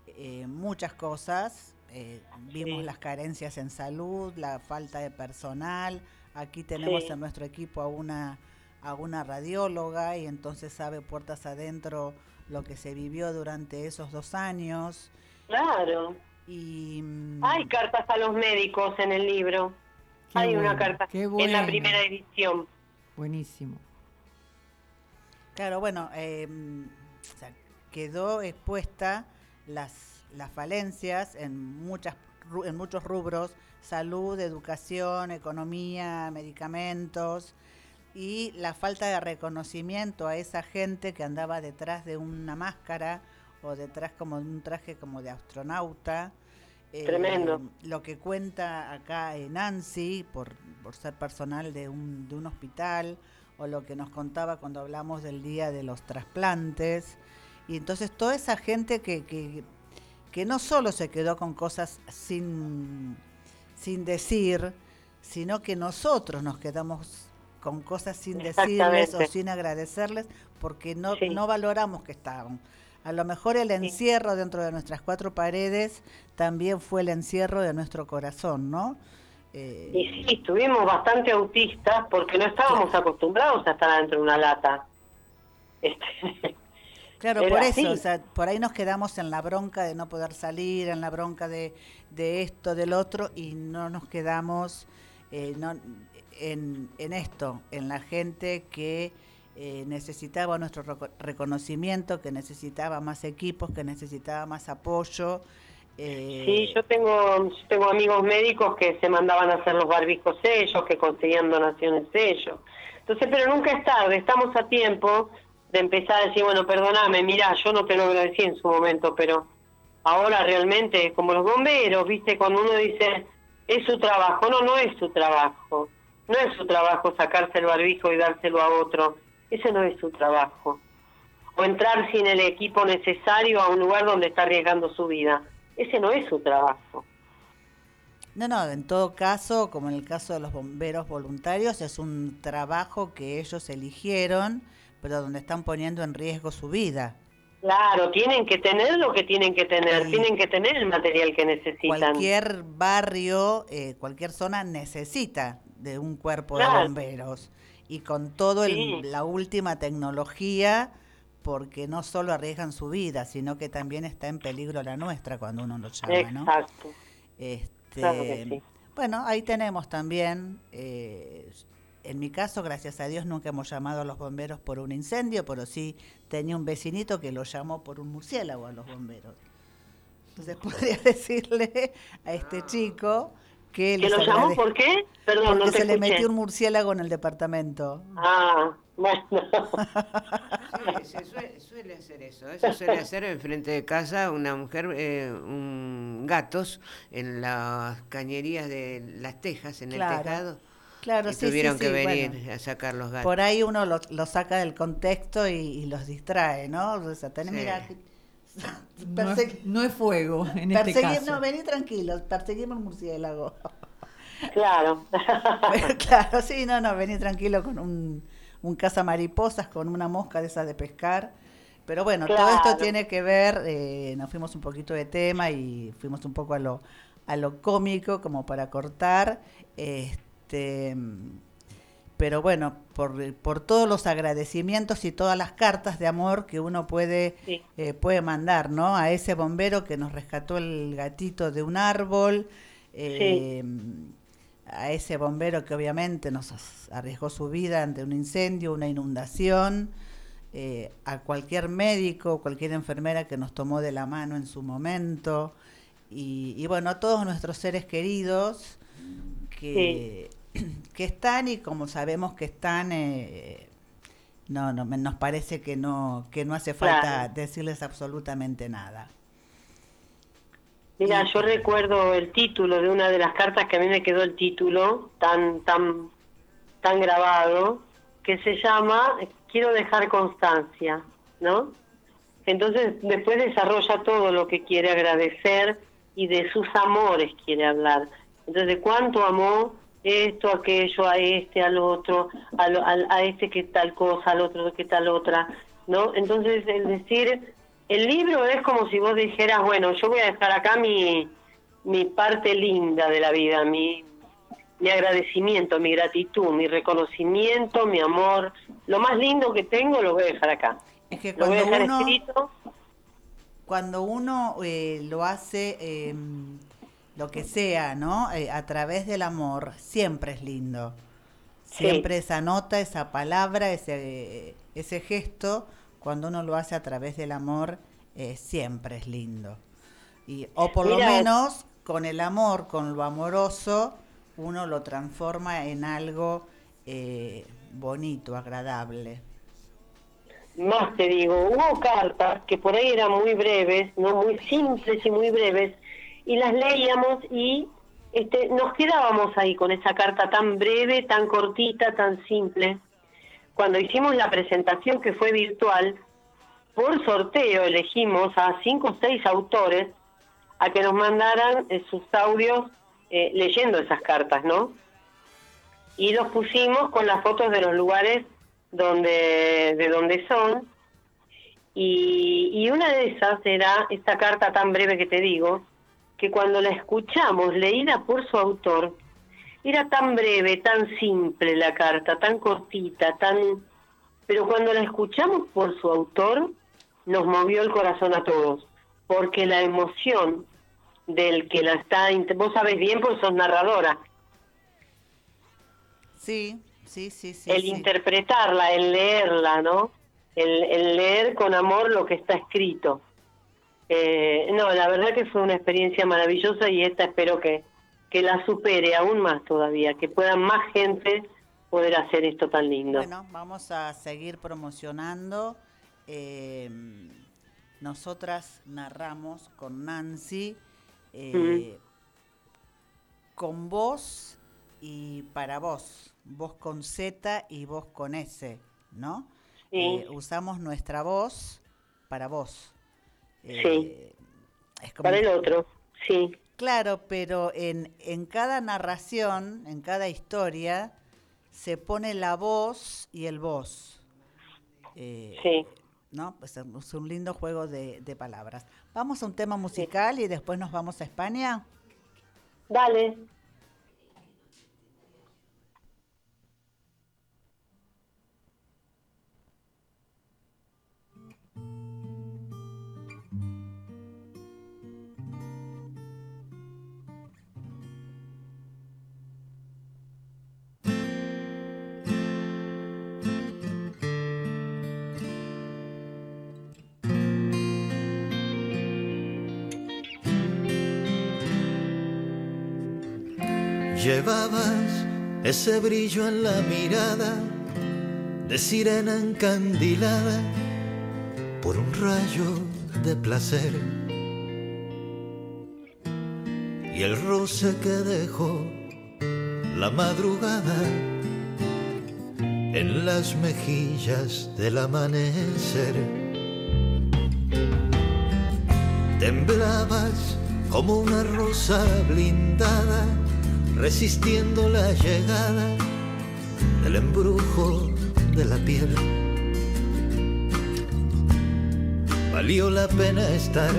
eh, muchas cosas. Eh, vimos las carencias en salud, la falta de personal. Aquí tenemos en nuestro equipo a una a una radióloga y entonces sabe puertas adentro lo que se vivió durante esos dos años. Claro. Y hay cartas a los médicos en el libro. Hay una carta en la primera edición. Buenísimo. Claro, bueno, em, quedó expuesta las, las falencias en muchas en muchos rubros, salud, educación, economía, medicamentos, y la falta de reconocimiento a esa gente que andaba detrás de una máscara o detrás como de un traje como de astronauta. Eh, Tremendo. lo que cuenta acá Nancy, por, por ser personal de un, de un hospital, o lo que nos contaba cuando hablamos del día de los trasplantes. Y entonces toda esa gente que, que, que no solo se quedó con cosas sin, sin decir, sino que nosotros nos quedamos con cosas sin decirles o sin agradecerles porque no, no valoramos que estaban. A lo mejor el encierro dentro de nuestras cuatro paredes también fue el encierro de nuestro corazón, ¿no? Eh, y sí, estuvimos bastante autistas porque no estábamos acostumbrados a estar dentro de una lata. Este, Claro, por eso, o sea, por ahí nos quedamos en la bronca de no poder salir, en la bronca de, de esto, del otro, y no nos quedamos eh, no, en, en, esto, en la gente que eh, necesitaba nuestro reconocimiento, que necesitaba más equipos, que necesitaba más apoyo. Eh, sí, yo tengo, tengo amigos médicos que se mandaban a hacer los barbijos ellos, que conseguían donaciones ellos. Entonces, pero nunca es tarde, estamos a tiempo de empezar a decir, bueno, perdóname, mira, yo no te lo agradecí en su momento, pero ahora realmente, como los bomberos, viste, cuando uno dice, es su trabajo, no, no es su trabajo, no es su trabajo sacarse el barbijo y dárselo a otro, ese no es su trabajo. O entrar sin el equipo necesario a un lugar donde está arriesgando su vida, ese no es su trabajo. No, no, en todo caso, como en el caso de los bomberos voluntarios, es un trabajo que ellos eligieron pero donde están poniendo en riesgo su vida. Claro, tienen que tener lo que tienen que tener, tienen que tener el material que necesitan. Cualquier barrio, eh, cualquier zona necesita de un cuerpo de bomberos y con todo la última tecnología, porque no solo arriesgan su vida, sino que también está en peligro la nuestra cuando uno lo llama, ¿no? Exacto. Este, Bueno, ahí tenemos también eh, en mi caso, gracias a Dios, nunca hemos llamado a los bomberos por un incendio, pero sí tenía un vecinito que lo llamó por un murciélago a los bomberos. Entonces podría decirle a este chico que... ¿Que lo llamó por qué? Perdón, porque se le metió un murciélago en el departamento. Ah, bueno. suele, hacer eso. Eso suele hacer enfrente de casa una mujer, eh, un, gatos en las cañerías de las tejas, en el tejado Claro, sí, tuvieron que venir a sacar los gatos. Por ahí uno lo, saca del contexto y, los distrae, ¿no? O sea, mira, no, es, fuego en este caso. No, vení tranquilo, perseguimos el murciélago. Claro. claro, sí, no, no, vení tranquilo con un, un caza mariposas, con una mosca de esas de pescar. Pero bueno, todo esto tiene que ver, eh, nos fuimos un poquito de tema y fuimos un poco a lo, a lo cómico como para cortar. Este, pero bueno, por, por, todos los agradecimientos y todas las cartas de amor que uno puede, eh, puede mandar, ¿no? A ese bombero que nos rescató el gatito de un árbol, eh, a ese bombero que obviamente nos arriesgó su vida ante un incendio, una inundación, eh, a cualquier médico, cualquier enfermera que nos tomó de la mano en su momento, y, y bueno, a todos nuestros seres queridos que que están y como sabemos que están, eh, no, no, nos parece que no, que no hace falta decirles absolutamente nada. Mira, yo recuerdo el título de una de las cartas que a mí me quedó el título tan, tan, tan grabado, que se llama Quiero dejar constancia, ¿no? Entonces después desarrolla todo lo que quiere agradecer y de sus amores quiere hablar. Entonces, de cuánto amó esto, aquello, a este, al otro, a, a, este que tal cosa, al otro que tal otra, ¿no? Entonces, es decir, el libro es como si vos dijeras, bueno, yo voy a dejar acá mi, mi parte linda de la vida, mi, mi agradecimiento, mi gratitud, mi reconocimiento, mi amor, lo más lindo que tengo lo voy a dejar acá. Es que cuando uno, Cuando uno eh, lo hace... Eh, lo que sea, ¿no? Eh, a través del amor, siempre es lindo. Siempre esa nota, esa palabra, ese, ese gesto, cuando uno lo hace a través del amor, eh, siempre es lindo. Y, o por lo menos con el amor, con lo amoroso, uno lo transforma en algo eh, bonito, agradable. Más te digo, hubo cartas que por ahí eran muy breves, no muy simples y muy breves, y las leíamos y este, nos quedábamos ahí con esa carta tan breve, tan cortita, tan simple. Cuando hicimos la presentación que fue virtual, por sorteo elegimos a cinco o seis autores a que nos mandaran eh, sus audios eh, leyendo esas cartas, ¿no? Y los pusimos con las fotos de los lugares donde de donde son. Y, y una de esas era esta carta tan breve que te digo, que cuando la escuchamos leída por su autor, era tan breve, tan simple la carta, tan cortita, tan... Pero cuando la escuchamos por su autor, nos movió el corazón a todos, porque la emoción del que la está, vos sabés bien porque sos narradora. Sí, sí, sí, sí. El interpretarla, el leerla, ¿no? El, leer con amor lo que está escrito. Eh, no, la verdad que fue una experiencia maravillosa y esta espero que, que la supere aún más todavía, que pueda más gente poder hacer esto tan lindo. Bueno, vamos a seguir promocionando. Eh, nosotras narramos con Nancy eh, con vos y para vos, vos con Z y vos con S, ¿no? Eh, usamos nuestra voz para vos. Eh, sí. para el otro, sí. Claro, pero en, en cada narración, en cada historia, se pone la voz y el vos. sí. ¿no? Pues es un lindo juego de, palabras. Vamos a un tema musical y después nos vamos a España. Dale. Llevabas ese brillo en la mirada de sirena encandilada por un rayo de placer. Y el roce que dejó la madrugada en las mejillas del amanecer. Temblabas como una rosa blindada resistiendo la llegada del embrujo de la piel. Valió la pena estar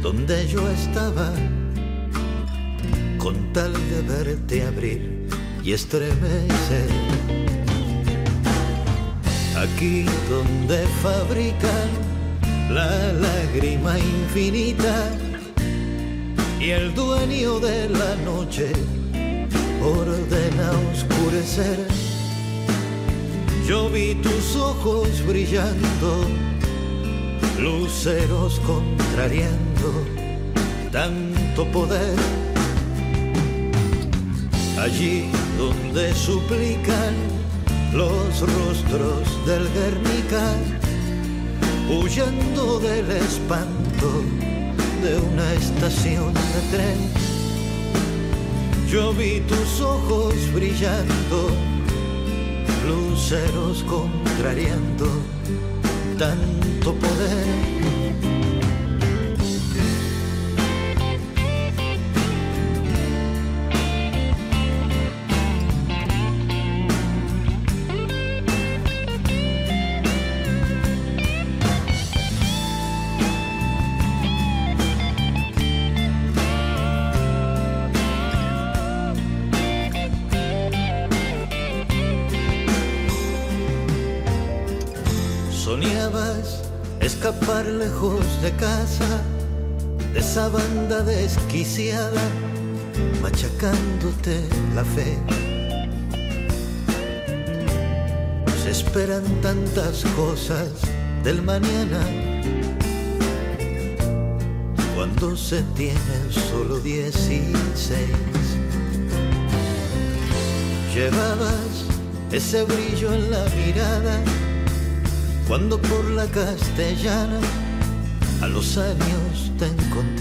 donde yo estaba, con tal de verte abrir y estremecer. Aquí donde fabrican la lágrima infinita y el dueño de la noche ordena oscurecer. Yo vi tus ojos brillando, luceros contrariando tanto poder. Allí donde suplican los rostros del Guernica, huyendo del espanto de una estación de tren yo vi tus ojos brillando, luceros contrariando tanto poder desquiciada, machacándote la fe. Se esperan tantas cosas del mañana cuando se tienen solo 16. Llevabas ese brillo en la mirada cuando por la castellana a los años te encontré.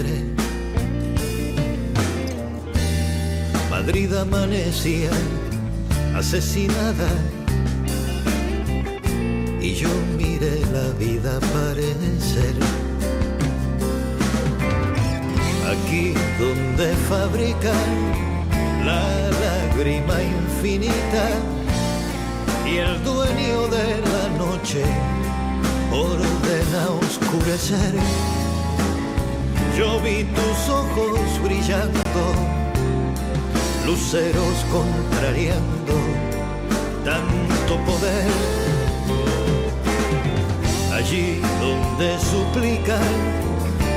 Madrid amanecía asesinada y yo miré la vida aparecer. Aquí donde fabrican la lágrima infinita y el dueño de la noche ordena oscurecer. Yo vi tus ojos brillando, luceros contrariando tanto poder. Allí donde de suplicar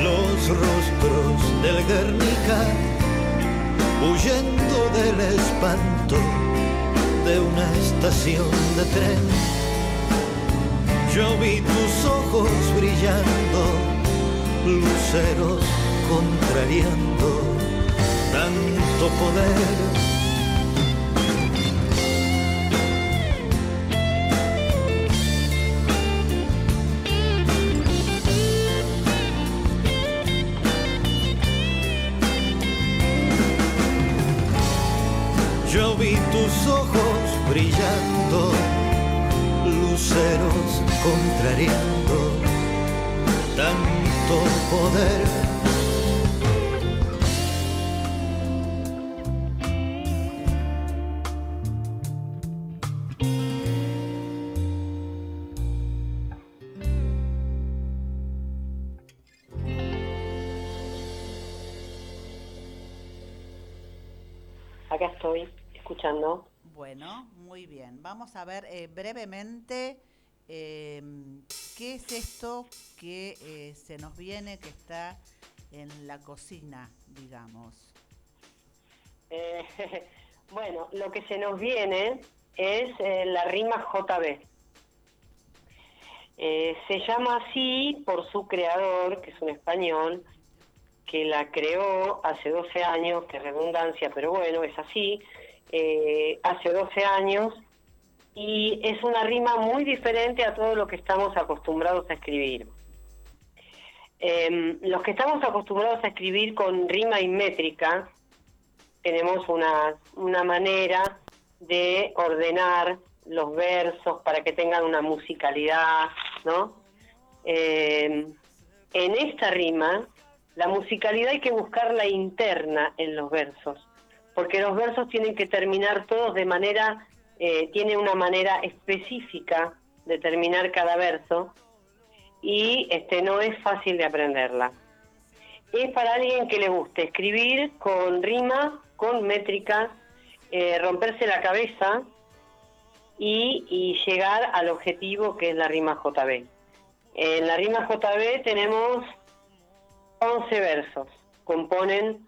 los rostros del Guernica, huyendo del espanto de una estación de tren. Yo vi tus ojos brillando, luceros contrariando tanto poder tus ojos brillando, luceros contrariando tanto poder. Bueno, muy bien. Vamos a ver eh, brevemente em, qué es esto que eh, se nos viene, que está en la cocina, digamos. Eh, bueno, lo que se nos viene es la rima JB. se llama así por su creador, que es un español, que la creó hace 12 años, qué redundancia, pero bueno, es así eh, hace 12 años y es una rima muy diferente a todo lo que estamos acostumbrados a escribir. Em, los que estamos acostumbrados a escribir con rima y métrica, tenemos una, una manera de ordenar los versos para que tengan una musicalidad, ¿no? Em, en esta rima, la musicalidad hay que buscarla interna en los versos porque los versos tienen que terminar todos de manera, eh, tiene una manera específica de terminar cada verso y este no es fácil de aprenderla. Es para alguien que le guste escribir con rima, con métrica, eh, romperse la cabeza y, y llegar al objetivo que es la rima JB. En la rima JB tenemos 11 versos, componen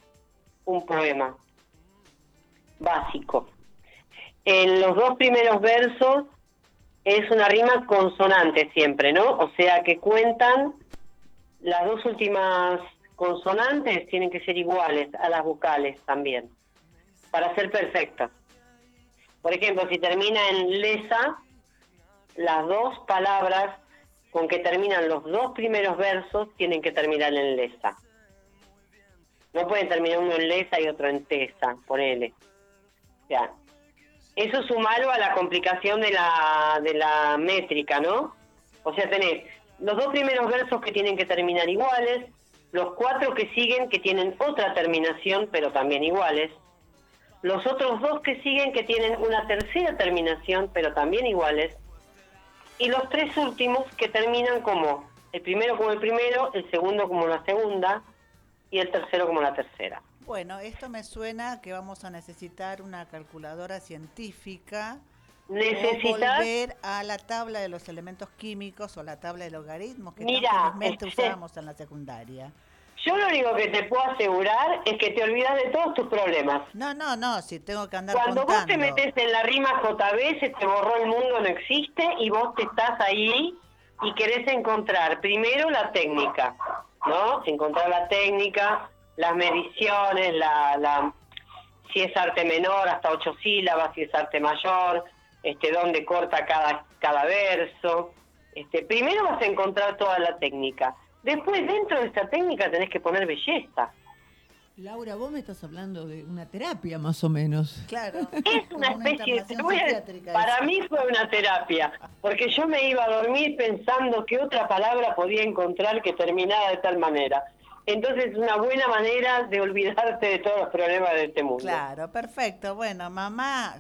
un poema básico. En los dos primeros versos es una rima consonante siempre, ¿no? O sea que cuentan las dos últimas consonantes tienen que ser iguales a las vocales también, para ser perfectas. Por ejemplo, si termina en lesa, las dos palabras con que terminan los dos primeros versos tienen que terminar en lesa. No pueden terminar uno en lesa y otro en tesa, ponele. Ya. Eso sumalo a la complicación de la, de la métrica, ¿no? O sea, tenés los dos primeros versos que tienen que terminar iguales, los cuatro que siguen que tienen otra terminación, pero también iguales, los otros dos que siguen que tienen una tercera terminación, pero también iguales, y los tres últimos que terminan como el primero como el primero, el segundo como la segunda y el tercero como la tercera. Bueno, esto me suena que vamos a necesitar una calculadora científica. Necesitar volver a la tabla de los elementos químicos o la tabla de logaritmos que este, usábamos en la secundaria. Yo lo único que te puedo asegurar es que te olvidas de todos tus problemas. No, no, no, si tengo que andar Cuando vos te metes en la rima JB, se te borró el mundo, no existe, y vos te estás ahí y querés encontrar primero la técnica, ¿no? Encontrar la técnica, las mediciones, la, la, si es arte menor hasta ocho sílabas, si es arte mayor, este, dónde corta cada, cada verso. Este, primero vas a encontrar toda la técnica. Después, dentro de esta técnica tenés que poner belleza. Laura, vos me estás hablando de una terapia más o menos. Claro. Es una especie, de... para mí fue una terapia, porque yo me iba a dormir pensando qué otra palabra podía encontrar que terminara de tal manera. Entonces es una buena manera de olvidarte de todos los problemas de este mundo. Claro, perfecto. Bueno, mamá,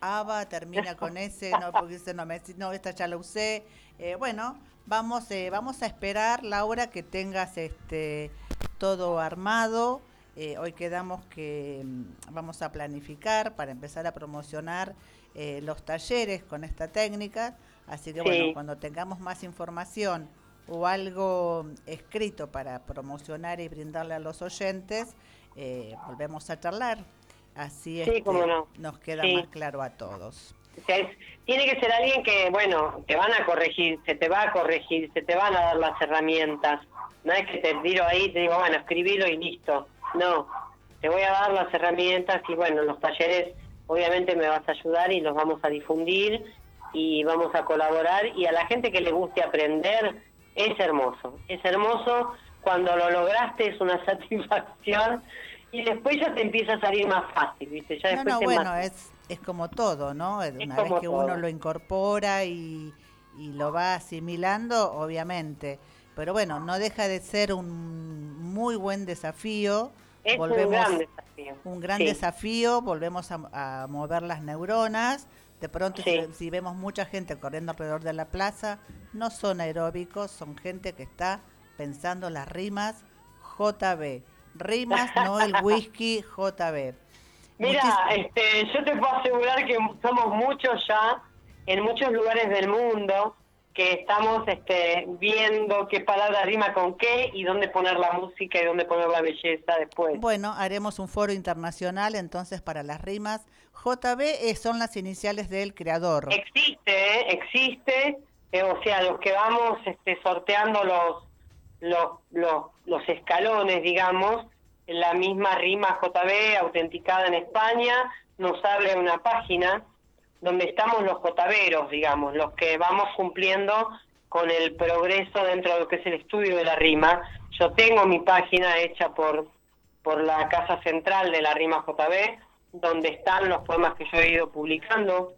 Ava termina con ese, no, porque ese no me no, esta ya la usé. Eh, bueno, vamos, eh, vamos a esperar, Laura, que tengas este todo armado. Eh, hoy quedamos que mm, vamos a planificar para empezar a promocionar los talleres con esta técnica. Así que bueno, cuando tengamos más información o algo escrito para promocionar y brindarle a los oyentes, eh, volvemos a charlar. Así es este, nos queda más claro a todos. tiene que ser alguien que, bueno, te van a corregir, se te va a corregir, se te van a dar las herramientas. No es que te tiro ahí y te digo, bueno, escribilo y listo. No, te voy a dar las herramientas y bueno, los talleres obviamente me vas a ayudar y los vamos a difundir y vamos a colaborar y a la gente que le guste aprender es hermoso, es hermoso cuando lo lograste es una satisfacción y después ya te empieza a salir más fácil, ¿viste? Ya no, no, bueno, es, es como todo, ¿no? Una vez que uno lo incorpora y, y lo va asimilando, obviamente. Pero bueno, no deja de ser un muy buen desafío. Es volvemos, un gran desafío. Un gran desafío, volvemos a, mover las neuronas. De pronto, si, vemos mucha gente corriendo alrededor de la plaza, no son aeróbicos, son gente que está pensando las rimas JB rimas, no el whisky JB. Mira, este, yo te puedo asegurar que somos muchos ya en muchos lugares del mundo que estamos este, viendo qué palabra rima con qué y dónde poner la música y dónde poner la belleza después. Bueno, haremos un foro internacional entonces para las rimas. JB eh, son las iniciales del creador. Existe, existe, eh, o sea, los que vamos este, sorteando los los, los, escalones, digamos, la misma rima JB autenticada en España, nos abre una página donde estamos los JBeros, digamos, los que vamos cumpliendo con el progreso dentro de lo que es el estudio de la rima. Yo tengo mi página hecha por, por la Casa Central de la Rima JB, donde están los poemas que yo he ido publicando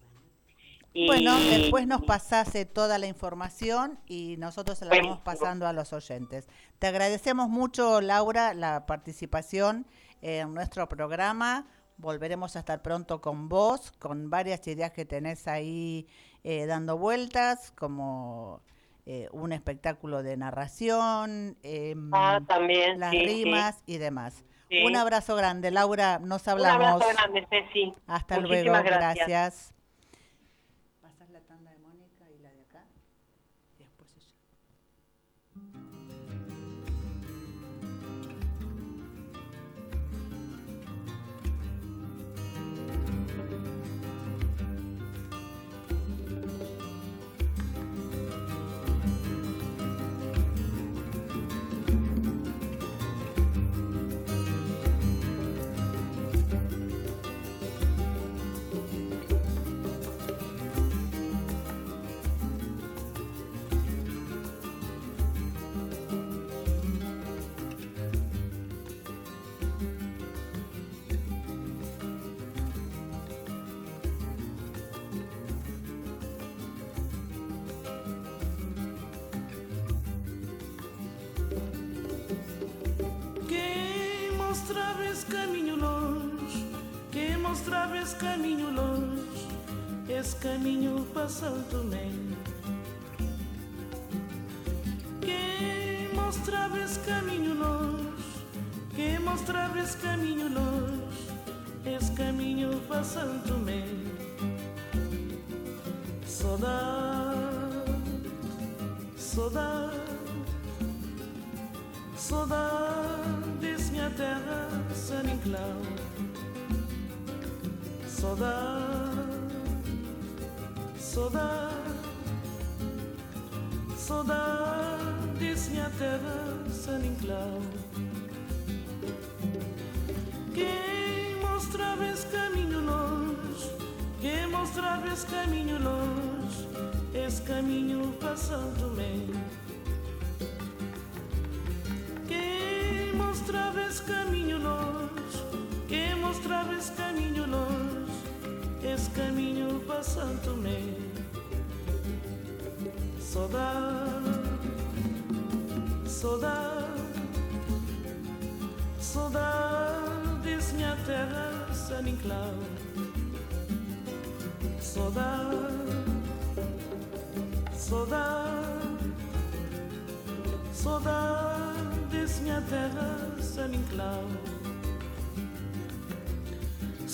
bueno, después nos pasase toda la información y nosotros se la vamos pasando a los oyentes. Te agradecemos mucho, Laura, la participación en nuestro programa. Volveremos a estar pronto con vos, con varias ideas que tenés ahí eh, dando vueltas, como eh, un espectáculo de narración, em, ah, también, las rimas y demás. Un abrazo grande, Laura, nos hablamos. Un abrazo grande, Ceci. Hasta luego, gracias. Caminho longe, esse caminho passa também. Quem mostrava esse caminho longe, quem mostrava esse caminho longe, esse caminho passa também. Saudade, saudade, saudade, desse minha terra, San Inclau. Saudade, saudade, saudade, minha terra, San Inclau. Quem mostrava esse caminho longe, quem mostrava esse caminho longe, esse caminho passando bem. Quem mostrava esse caminho longe, quem mostrava esse caminho longe esse caminho passando-me. Saudade, saudade, saudade, minha terra, San Inclau. Saudade, saudade, saudade, minha terra, San Inclau.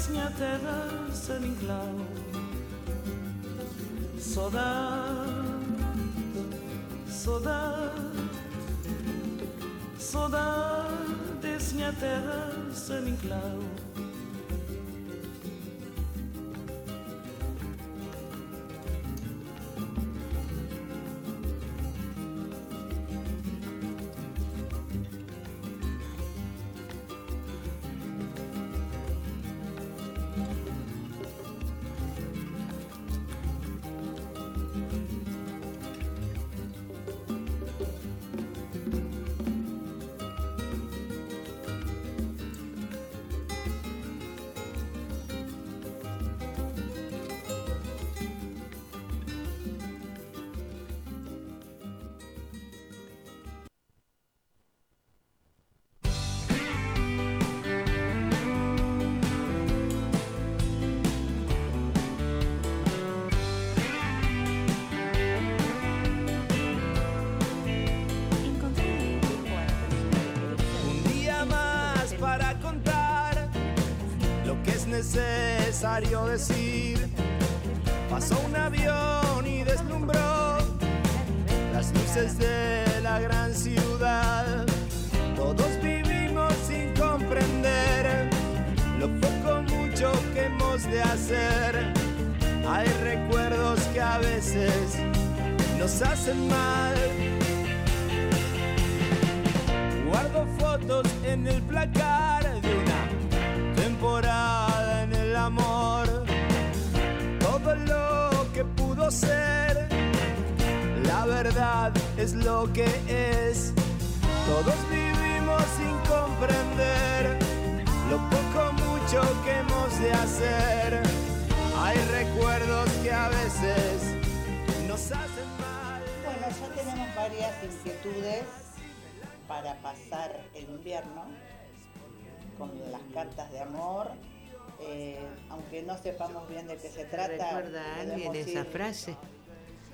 sinha terra sem inclau glav Sodat, sodat, sodat Desmjateva terra sem inclau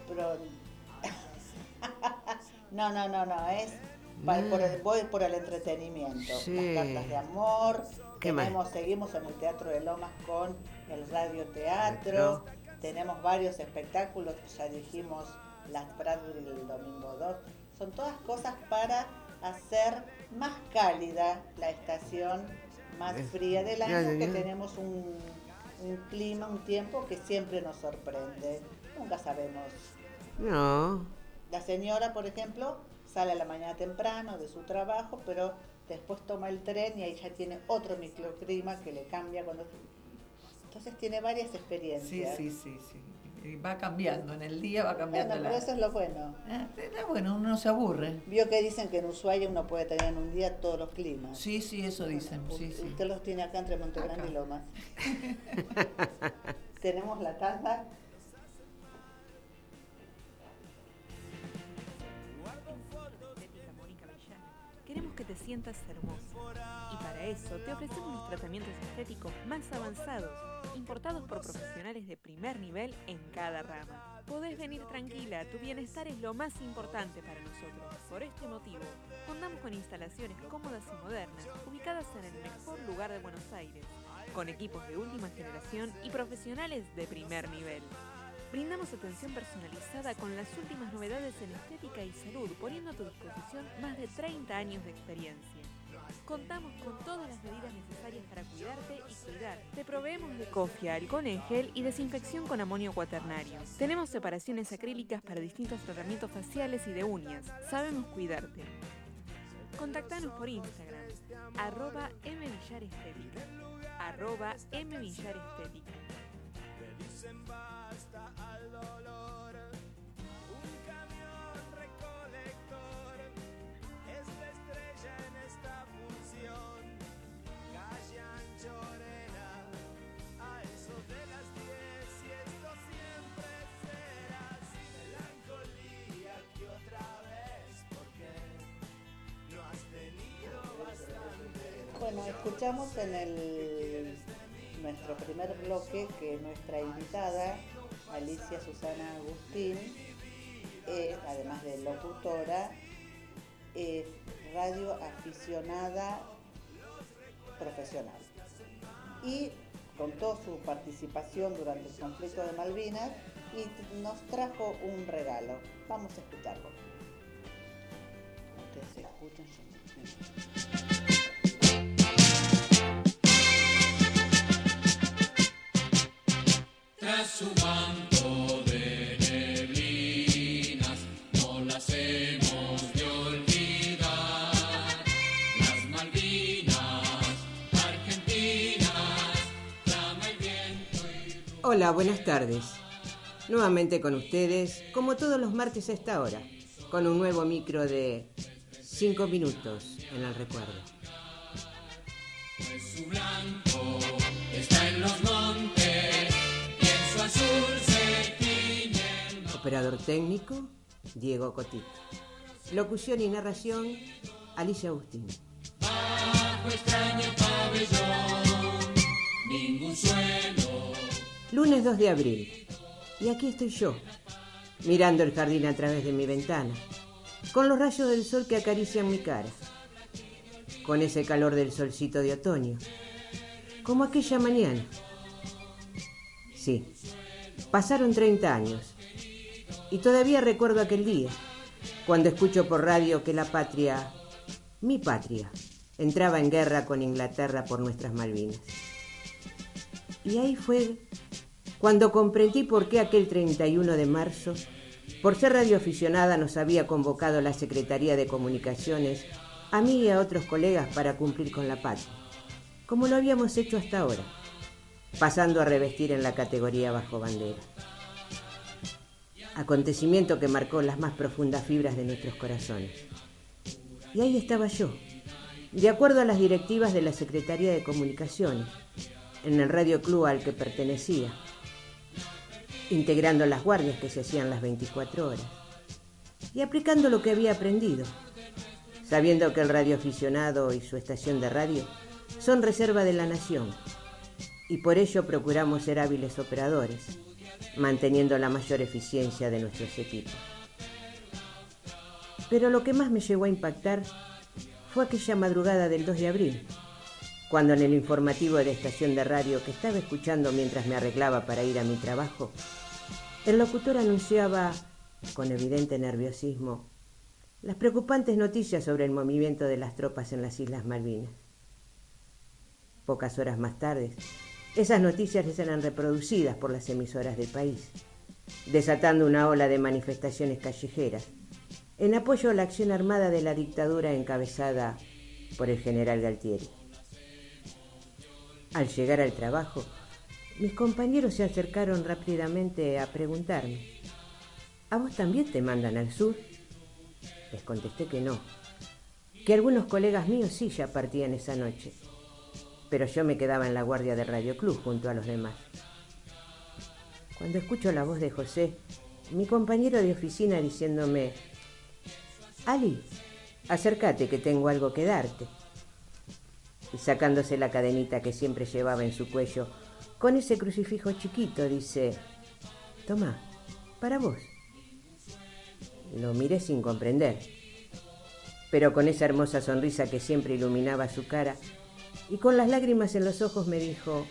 pero- no, no, no, no, es pa- por el, voy por el entretenimiento. Sí. Las cartas de amor. Seguimos en el Teatro de Lomas con el radioteatro. Tenemos varios espectáculos, ya dijimos las Bradbury el domingo 2. Son todas cosas para hacer más cálida la estación más fría del ya, año, ya, que tenemos un, un clima, un tiempo que siempre nos sorprende. Nunca sabemos. No. La señora, por ejemplo, sale a la mañana temprano de su trabajo, pero después toma el tren y ahí ya tiene otro microclima que le cambia cuando... Entonces tiene varias Sí, experiencias. sí, sí, sí. Y va cambiando, en el día va cambiando Bueno, la... pero eso es lo bueno. Ah, está bueno, uno no se aburre. Vio que dicen que en Ushuaia uno puede tener en un día todos los climas. Sí, sí, eso dicen, sí, sí. Usted los tiene acá entre Montegrande y Lomas. Tenemos la taza. Que te sientas hermoso. Y para eso te ofrecemos los tratamientos estéticos más avanzados, importados por profesionales de primer nivel en cada rama. Podés venir tranquila, tu bienestar es lo más importante para nosotros. Por este motivo, contamos con instalaciones cómodas y modernas, ubicadas en el mejor lugar de Buenos Aires, con equipos de última generación y profesionales de primer nivel. Brindamos atención personalizada con las últimas novedades en estética y salud, poniendo a tu disposición más de 30 años de experiencia. Contamos con todas las medidas necesarias para cuidarte y cuidar. Te proveemos de cofia, alcohol en gel y desinfección con amonio cuaternario. Tenemos separaciones acrílicas para distintos tratamientos faciales y de uñas. Sabemos cuidarte. Contactanos por Instagram, arroba mvillarestética, arroba mvillarestética. Escuchamos en el, nuestro primer bloque que nuestra invitada, Alicia Susana Agustín, además de locutora, es radio aficionada profesional. Y contó su participación durante el conflicto de Malvinas y nos trajo un regalo. Vamos a escucharlo. Ustedes escuchan. Hola, buenas tardes. Nuevamente con ustedes, como todos los martes a esta hora, con un nuevo micro de 5 minutos en el recuerdo. Operador técnico, Diego Cotit. Locución y narración, Alicia Agustín. Bajo extraño pabellón, ningún suelo. Lunes 2 de abril. Y aquí estoy yo, mirando el jardín a través de mi ventana, con los rayos del sol que acarician mi cara, con ese calor del solcito de otoño, como aquella mañana. Sí, pasaron 30 años y todavía recuerdo aquel día, cuando escucho por radio que la patria, mi patria, entraba en guerra con Inglaterra por nuestras Malvinas. Y ahí fue cuando comprendí por qué aquel 31 de marzo, por ser radioaficionada, nos había convocado la Secretaría de Comunicaciones, a mí y a otros colegas para cumplir con la patria, como lo habíamos hecho hasta ahora, pasando a revestir en la categoría bajo bandera. Acontecimiento que marcó las más profundas fibras de nuestros corazones. Y ahí estaba yo, de acuerdo a las directivas de la Secretaría de Comunicaciones, en el radio club al que pertenecía, integrando las guardias que se hacían las 24 horas y aplicando lo que había aprendido, sabiendo que el radioaficionado y su estación de radio son reserva de la nación y por ello procuramos ser hábiles operadores, manteniendo la mayor eficiencia de nuestros equipos. Pero lo que más me llegó a impactar fue aquella madrugada del 2 de abril, cuando en el informativo de la estación de radio que estaba escuchando mientras me arreglaba para ir a mi trabajo, el locutor anunciaba, con evidente nerviosismo, las preocupantes noticias sobre el movimiento de las tropas en las Islas Malvinas. Pocas horas más tarde, esas noticias eran reproducidas por las emisoras del país, desatando una ola de manifestaciones callejeras en apoyo a la acción armada de la dictadura encabezada por el general Galtieri. Al llegar al trabajo, mis compañeros se acercaron rápidamente a preguntarme, ¿a vos también te mandan al sur? Les contesté que no, que algunos colegas míos sí ya partían esa noche, pero yo me quedaba en la guardia del Radio Club junto a los demás. Cuando escucho la voz de José, mi compañero de oficina diciéndome, Ali, acércate que tengo algo que darte y sacándose la cadenita que siempre llevaba en su cuello, con ese crucifijo chiquito, dice, toma, para vos. Lo miré sin comprender, pero con esa hermosa sonrisa que siempre iluminaba su cara y con las lágrimas en los ojos me dijo,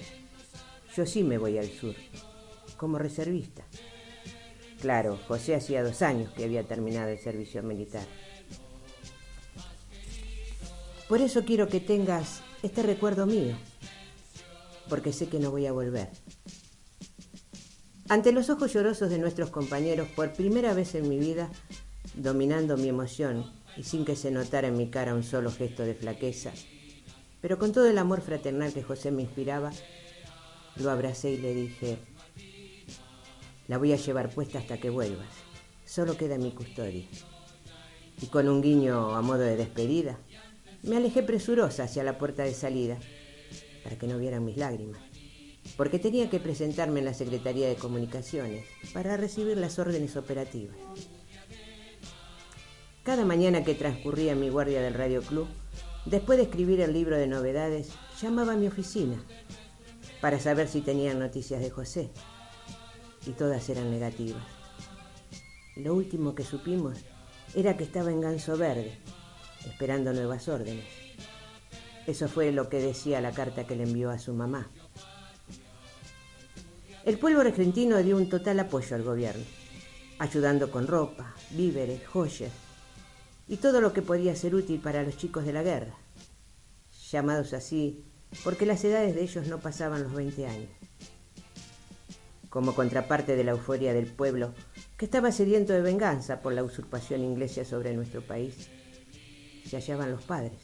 yo sí me voy al sur, como reservista. Claro, José hacía dos años que había terminado el servicio militar. Por eso quiero que tengas este recuerdo mío, porque sé que no voy a volver. Ante los ojos llorosos de nuestros compañeros, por primera vez en mi vida, dominando mi emoción y sin que se notara en mi cara un solo gesto de flaqueza, pero con todo el amor fraternal que José me inspiraba, lo abracé y le dije, la voy a llevar puesta hasta que vuelvas, solo queda mi custodia. Y con un guiño a modo de despedida, me alejé presurosa hacia la puerta de salida, para que no vieran mis lágrimas, porque tenía que presentarme en la Secretaría de Comunicaciones para recibir las órdenes operativas. Cada mañana que transcurría mi guardia del Radio Club, Después de escribir el libro de novedades, llamaba a mi oficina para saber si tenían noticias de José. Y todas eran negativas. Lo último que supimos era que estaba en Ganso Verde, esperando nuevas órdenes. Eso fue lo que decía la carta que le envió a su mamá. El pueblo argentino dio un total apoyo al gobierno, ayudando con ropa, víveres, joyas y todo lo que podía ser útil para los chicos de la guerra, llamados así porque las edades de ellos no pasaban los 20 años. Como contraparte de la euforia del pueblo, que estaba sediento de venganza por la usurpación inglesa sobre nuestro país, se hallaban los padres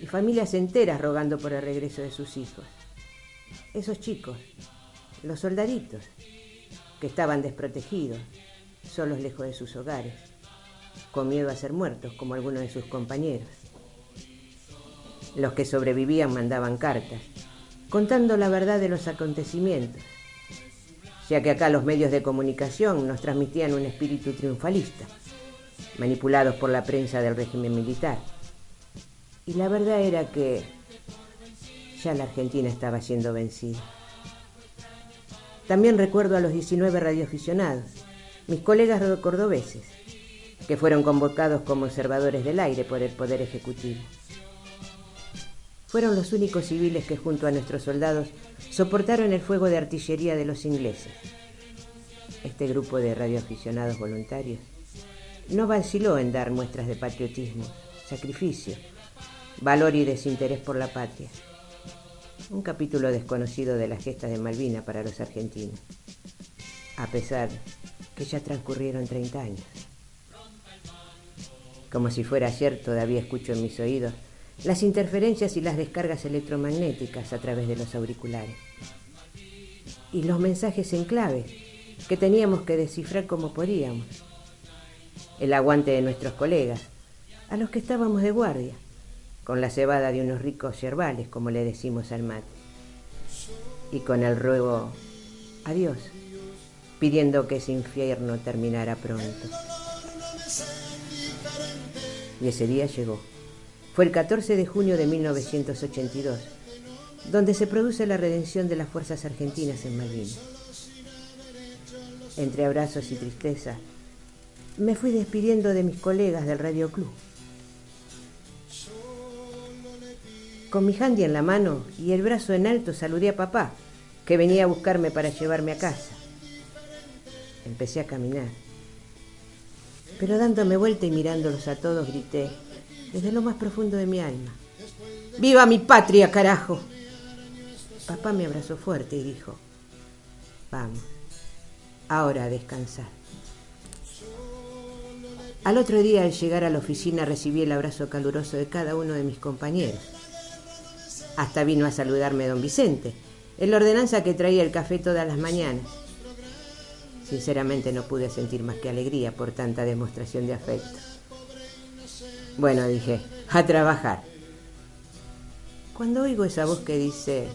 y familias enteras rogando por el regreso de sus hijos. Esos chicos, los soldaditos, que estaban desprotegidos, solos lejos de sus hogares, con miedo a ser muertos como algunos de sus compañeros. Los que sobrevivían mandaban cartas, contando la verdad de los acontecimientos, ya que acá los medios de comunicación nos transmitían un espíritu triunfalista, manipulados por la prensa del régimen militar. Y la verdad era que ya la Argentina estaba siendo vencida. También recuerdo a los 19 radioaficionados, mis colegas cordobeses, que fueron convocados como observadores del aire por el Poder Ejecutivo. Fueron los únicos civiles que junto a nuestros soldados soportaron el fuego de artillería de los ingleses. Este grupo de radioaficionados voluntarios no vaciló en dar muestras de patriotismo, sacrificio, valor y desinterés por la patria. Un capítulo desconocido de las gestas de Malvina para los argentinos, a pesar que ya transcurrieron 30 años. Como si fuera ayer, todavía escucho en mis oídos las interferencias y las descargas electromagnéticas a través de los auriculares. Y los mensajes en clave que teníamos que descifrar como podíamos. El aguante de nuestros colegas, a los que estábamos de guardia, con la cebada de unos ricos yerbales, como le decimos al mate. Y con el ruego adiós, pidiendo que ese infierno terminara pronto. Y ese día llegó. Fue el 14 de junio de 1982, donde se produce la redención de las fuerzas argentinas en Malvinas. Entre abrazos y tristeza, me fui despidiendo de mis colegas del Radio Club. Con mi handy en la mano y el brazo en alto saludé a papá, que venía a buscarme para llevarme a casa. Empecé a caminar, pero dándome vuelta y mirándolos a todos grité, desde lo más profundo de mi alma. ¡Viva mi patria, carajo! Papá me abrazó fuerte y dijo, vamos, ahora a descansar. Al otro día, al llegar a la oficina, recibí el abrazo caluroso de cada uno de mis compañeros. Hasta vino a saludarme don Vicente, el ordenanza que traía el café todas las mañanas. Sinceramente no pude sentir más que alegría por tanta demostración de afecto. Bueno, dije, a trabajar. Cuando oigo esa voz que dice,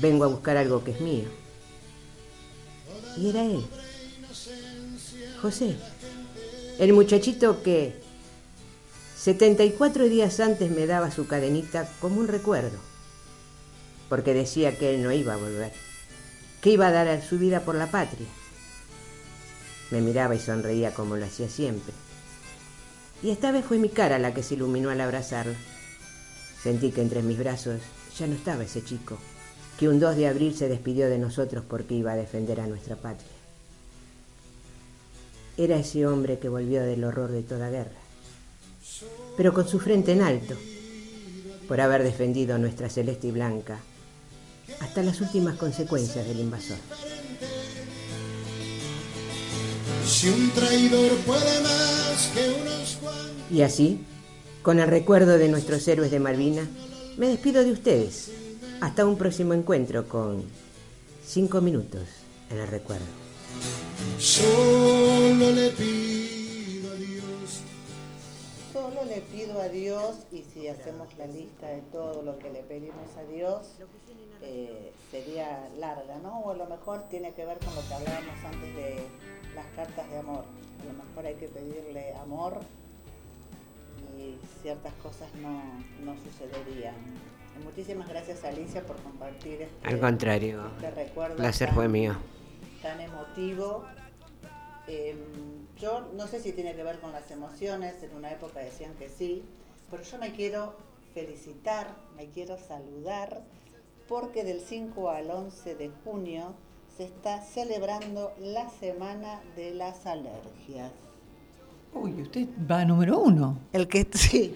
vengo a buscar algo que es mío. Y era él, José, el muchachito que 74 días antes me daba su cadenita como un recuerdo, porque decía que él no iba a volver, que iba a dar su vida por la patria. Me miraba y sonreía como lo hacía siempre y esta vez fue mi cara la que se iluminó al abrazarlo. Sentí que entre mis brazos ya no estaba ese chico, que un 2 de abril se despidió de nosotros porque iba a defender a nuestra patria. Era ese hombre que volvió del horror de toda guerra, pero con su frente en alto, por haber defendido a nuestra celeste y blanca hasta las últimas consecuencias del invasor. Y así, con el recuerdo de nuestros héroes de Malvina, me despido de ustedes. Hasta un próximo encuentro con Cinco Minutos en el Recuerdo. Solo le pido le pido a Dios y si hacemos la lista de todo lo que le pedimos a Dios, eh, sería larga, ¿no? O a lo mejor tiene que ver con lo que hablábamos antes de las cartas de amor. A lo mejor hay que pedirle amor y ciertas cosas no, no sucederían. muchísimas gracias Alicia por compartir este, Al contrario, este recuerdo. placer fue mío. Tan emotivo. Em, yo no sé si tiene que ver con las emociones, en una época decían que sí, pero yo me quiero felicitar, me quiero saludar, porque del 5 al 11 de junio se está celebrando la Semana de las Alergias. Uy, usted va a número uno. El que sí.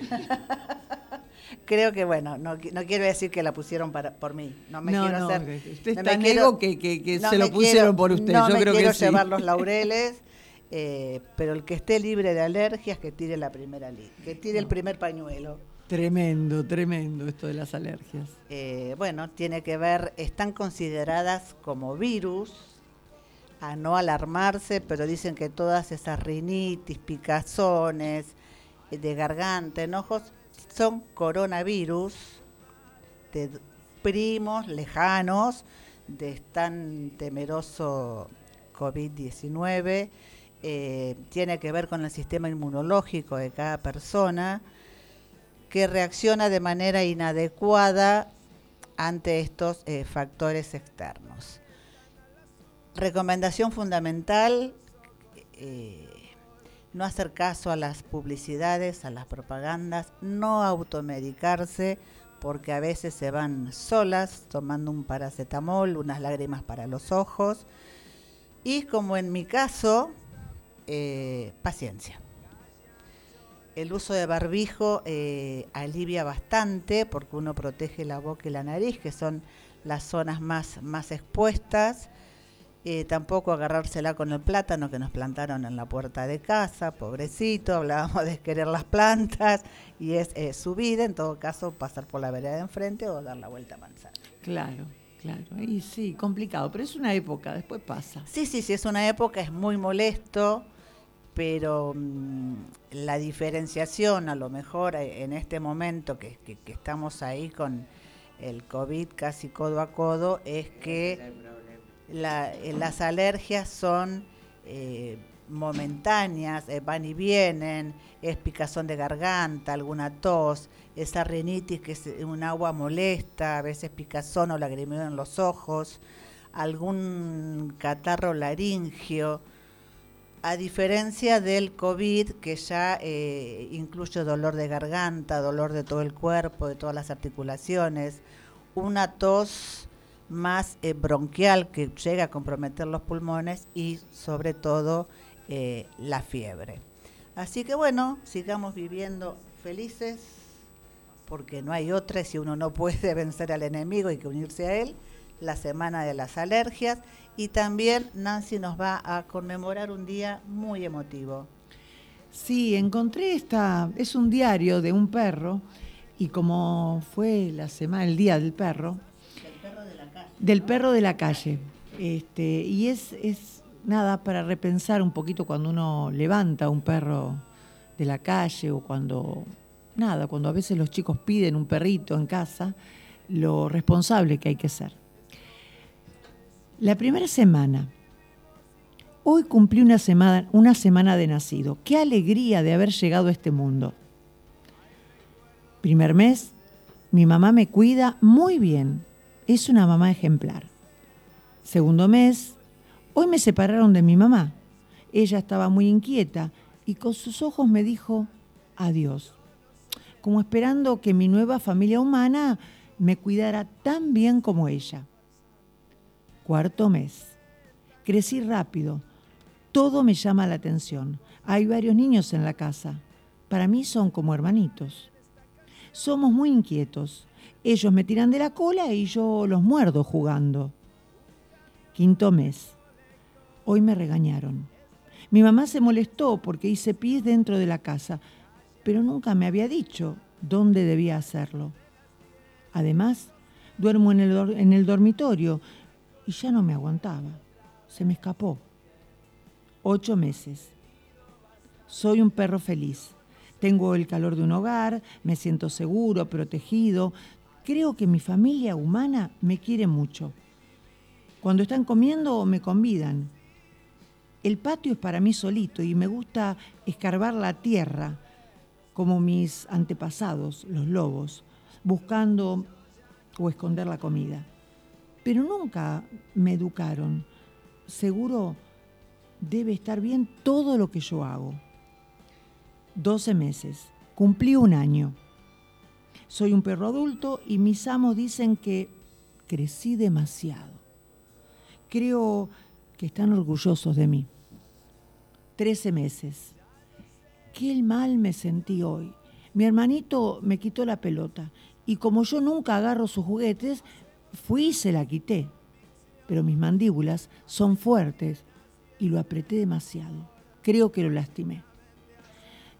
Creo que, bueno, no, quiero decir que la pusieron para, por mí. No me quiero hacer. Usted está que, que, se lo pusieron por usted. No Yo me creo quiero que llevar los laureles. Eh, pero el que esté libre de alergias, que tire la primera que tire el primer pañuelo. Tremendo, tremendo esto de las alergias. Eh, bueno, tiene que ver, están consideradas como virus, a no alarmarse, pero dicen que todas esas rinitis, picazones eh, de garganta, enojos, son coronavirus de primos lejanos de tan temeroso COVID-19. Eh, tiene que ver con el sistema inmunológico de cada persona que reacciona de manera inadecuada ante estos eh, factores externos. Recomendación fundamental, eh, no hacer caso a las publicidades, a las propagandas, no automedicarse, porque a veces se van solas tomando un paracetamol, unas lágrimas para los ojos, y como en mi caso, eh, paciencia. El uso de barbijo eh, alivia bastante porque uno protege la boca y la nariz, que son las zonas más, más expuestas eh, tampoco agarrársela con el plátano que nos plantaron en la puerta de casa, pobrecito, hablábamos de querer las plantas y es eh, su vida, en todo caso pasar por la vereda de enfrente o dar la vuelta a manzana. Claro, claro, y sí, complicado, pero es una época, después pasa. Sí, sí, sí, es una época, es muy molesto, pero mm, la diferenciación a lo mejor eh, en este momento que, estamos ahí con el COVID casi codo a codo es que eh, las alergias son eh, momentáneas, eh, van y vienen, es picazón de garganta, alguna tos, esa rinitis que es un agua molesta, a veces picazón o lagrimeo en los ojos, algún catarro laringio, a diferencia del COVID que ya incluye dolor de garganta, dolor de todo el cuerpo, de todas las articulaciones, una tos más eh, bronquial que llega a comprometer los pulmones y sobre todo eh, la fiebre. Así que bueno, sigamos viviendo felices porque no hay otra si uno no puede vencer al enemigo hay que unirse a él. La semana de las alergias y también Nancy nos va a conmemorar un día muy emotivo. Sí, encontré esta, es un diario de un perro y como fue la semana, el día del perro, del perro de la calle. Este, y es, es nada para repensar un poquito cuando uno levanta un perro de la calle o cuando, nada, cuando a veces los chicos piden un perrito en casa, lo responsable que hay que ser. La primera semana, hoy cumplí una semana, una semana de nacido. Qué alegría de haber llegado a este mundo. Primer mes, mi mamá me cuida muy bien es una mamá ejemplar. Segundo mes, hoy me separaron de mi mamá. Ella estaba muy inquieta y con sus ojos me dijo adiós, como esperando que mi nueva familia humana me cuidara tan bien como ella. Cuarto mes. Crecí rápido. Todo me llama la atención. Hay varios niños en la casa. Para mí son como hermanitos. Somos muy inquietos. Ellos me tiran de la cola y yo los muerdo jugando. Quinto mes. Hoy me regañaron. Mi mamá se molestó porque hice pis dentro de la casa, pero nunca me había dicho dónde debía hacerlo. Además, duermo en el, en el dormitorio y ya no me aguantaba. Se me escapó. Ocho meses. Soy un perro feliz. Tengo el calor de un hogar, me siento seguro, protegido, Creo que mi familia humana me quiere mucho. Cuando están comiendo me convidan. El patio es para mí solito y me gusta escarbar la tierra. como mis antepasados, los lobos, buscando o esconder la comida. Pero nunca me educaron. Seguro debe estar bien todo lo que yo hago. 12 meses. Cumplí un año. Soy un perro adulto y mis amos dicen que crecí demasiado. Creo que están orgullosos de mí. 13 meses. Qué mal me sentí hoy. Mi hermanito me quitó la pelota y como yo nunca agarro sus juguetes, fui y se la quité. Pero mis mandíbulas son fuertes y lo apreté demasiado. Creo que lo lastimé.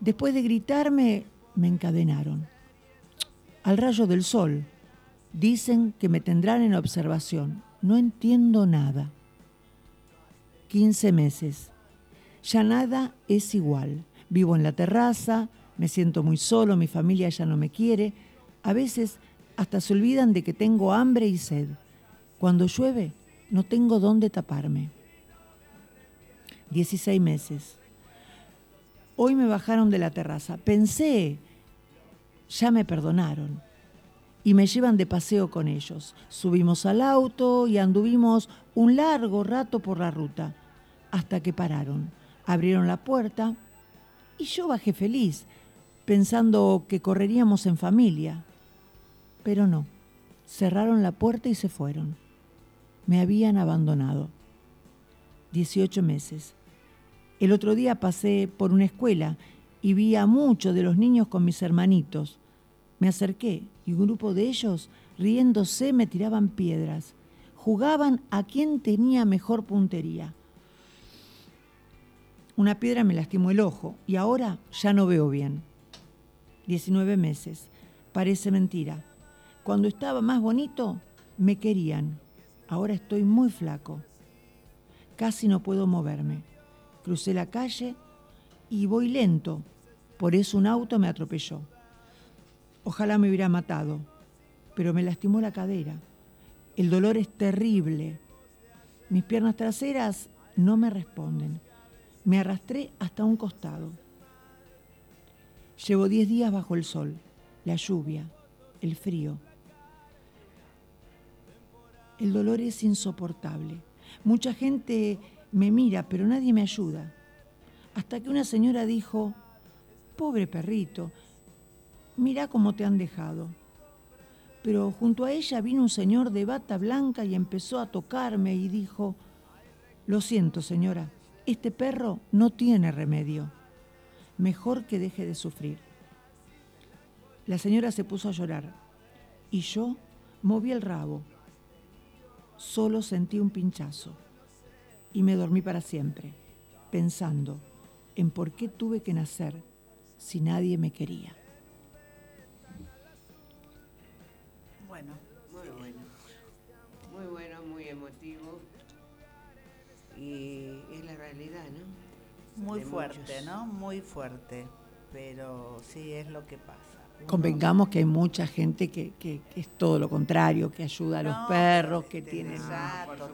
Después de gritarme, me encadenaron. Al rayo del sol. Dicen que me tendrán en observación. No entiendo nada. 15 meses. Ya nada es igual. Vivo en la terraza, me siento muy solo, mi familia ya no me quiere. A veces hasta se olvidan de que tengo hambre y sed. Cuando llueve, no tengo dónde taparme. 16 meses. Hoy me bajaron de la terraza. Pensé, ya me perdonaron. Y me llevan de paseo con ellos. Subimos al auto y anduvimos un largo rato por la ruta, hasta que pararon. Abrieron la puerta y yo bajé feliz, pensando que correríamos en familia. Pero no, cerraron la puerta y se fueron. Me habían abandonado. 18 meses. El otro día pasé por una escuela y vi a muchos de los niños con mis hermanitos. Me acerqué y un grupo de ellos, riéndose, me tiraban piedras. Jugaban a quien tenía mejor puntería. Una piedra me lastimó el ojo y ahora ya no veo bien. 19 meses. Parece mentira. Cuando estaba más bonito, me querían. Ahora estoy muy flaco. Casi no puedo moverme. Crucé la calle y voy lento, por eso un auto me atropelló. Ojalá me hubiera matado, pero me lastimó la cadera. El dolor es terrible. Mis piernas traseras no me responden. Me arrastré hasta un costado. Llevo diez días bajo el sol, la lluvia, el frío. El dolor es insoportable. Mucha gente me mira, pero nadie me ayuda. Hasta que una señora dijo, pobre perrito, mira cómo te han dejado. Pero junto a ella vino un señor de bata blanca y empezó a tocarme y dijo, lo siento señora, este perro no tiene remedio. Mejor que deje de sufrir. La señora se puso a llorar y yo moví el rabo. Solo sentí un pinchazo y me dormí para siempre, pensando en por qué tuve que nacer si nadie me quería. Bueno, muy bueno, muy bueno, muy emotivo y es la realidad, ¿no? Muy fuerte, ¿no? Muy fuerte, pero sí es lo que pasa. Convengamos que hay mucha gente que, es todo lo contrario, que ayuda a los perros, que tienen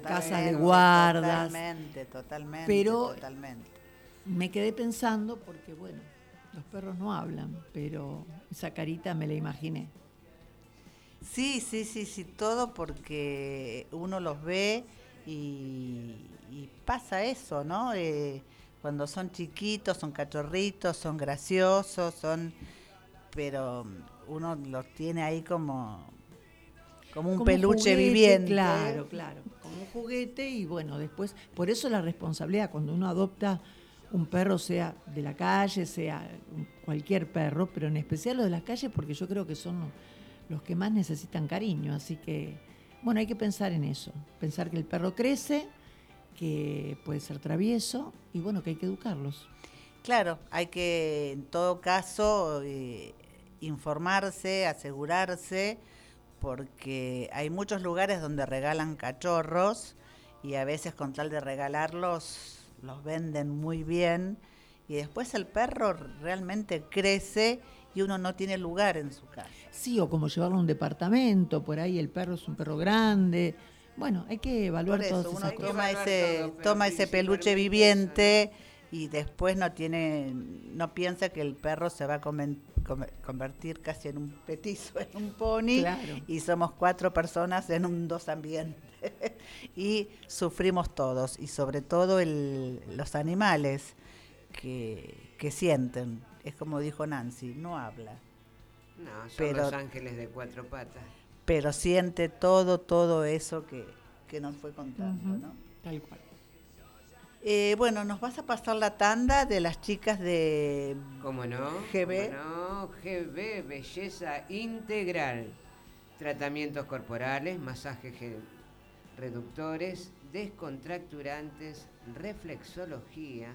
casas de guardas. Totalmente, totalmente. Pero me quedé pensando porque, bueno, los perros no hablan, pero esa carita me la imaginé. Sí, sí, sí, sí, todo porque uno los ve y, pasa eso, ¿no? Eh, cuando son chiquitos, son cachorritos, son graciosos, son pero uno los tiene ahí como como un peluche viviente. Claro, claro, como un juguete y bueno, después, por eso la responsabilidad cuando uno adopta un perro, sea de la calle, sea cualquier perro, pero en especial los de las calles, porque yo creo que son los que más necesitan cariño. Así que, bueno, hay que pensar en eso, pensar que el perro crece, que puede ser travieso y bueno, que hay que educarlos. Claro, hay que en todo caso eh, informarse, asegurarse, porque hay muchos lugares donde regalan cachorros y a veces con tal de regalarlos los venden muy bien y después el perro realmente crece y uno no tiene lugar en su casa. Sí, o como llevarlo a un departamento, por ahí el perro es un perro grande. Bueno, hay que evaluar todo eso, uno toma ese, toma ese peluche viviente y después no tiene, no piensa que el perro se va a convertir casi en un petizo, en un pony, y somos cuatro personas en un dos ambientes. y sufrimos todos, y sobre todo los animales que, que sienten. Es como dijo Nancy, no habla. No, son los ángeles de cuatro patas. Pero siente todo, todo eso que, que nos fue contando, ¿no? Tal cual. Eh, bueno, nos vas a pasar la tanda de las chicas de ¿Cómo no? GB. no? GB, belleza integral. Tratamientos corporales, masajes reductores, descontracturantes, reflexología,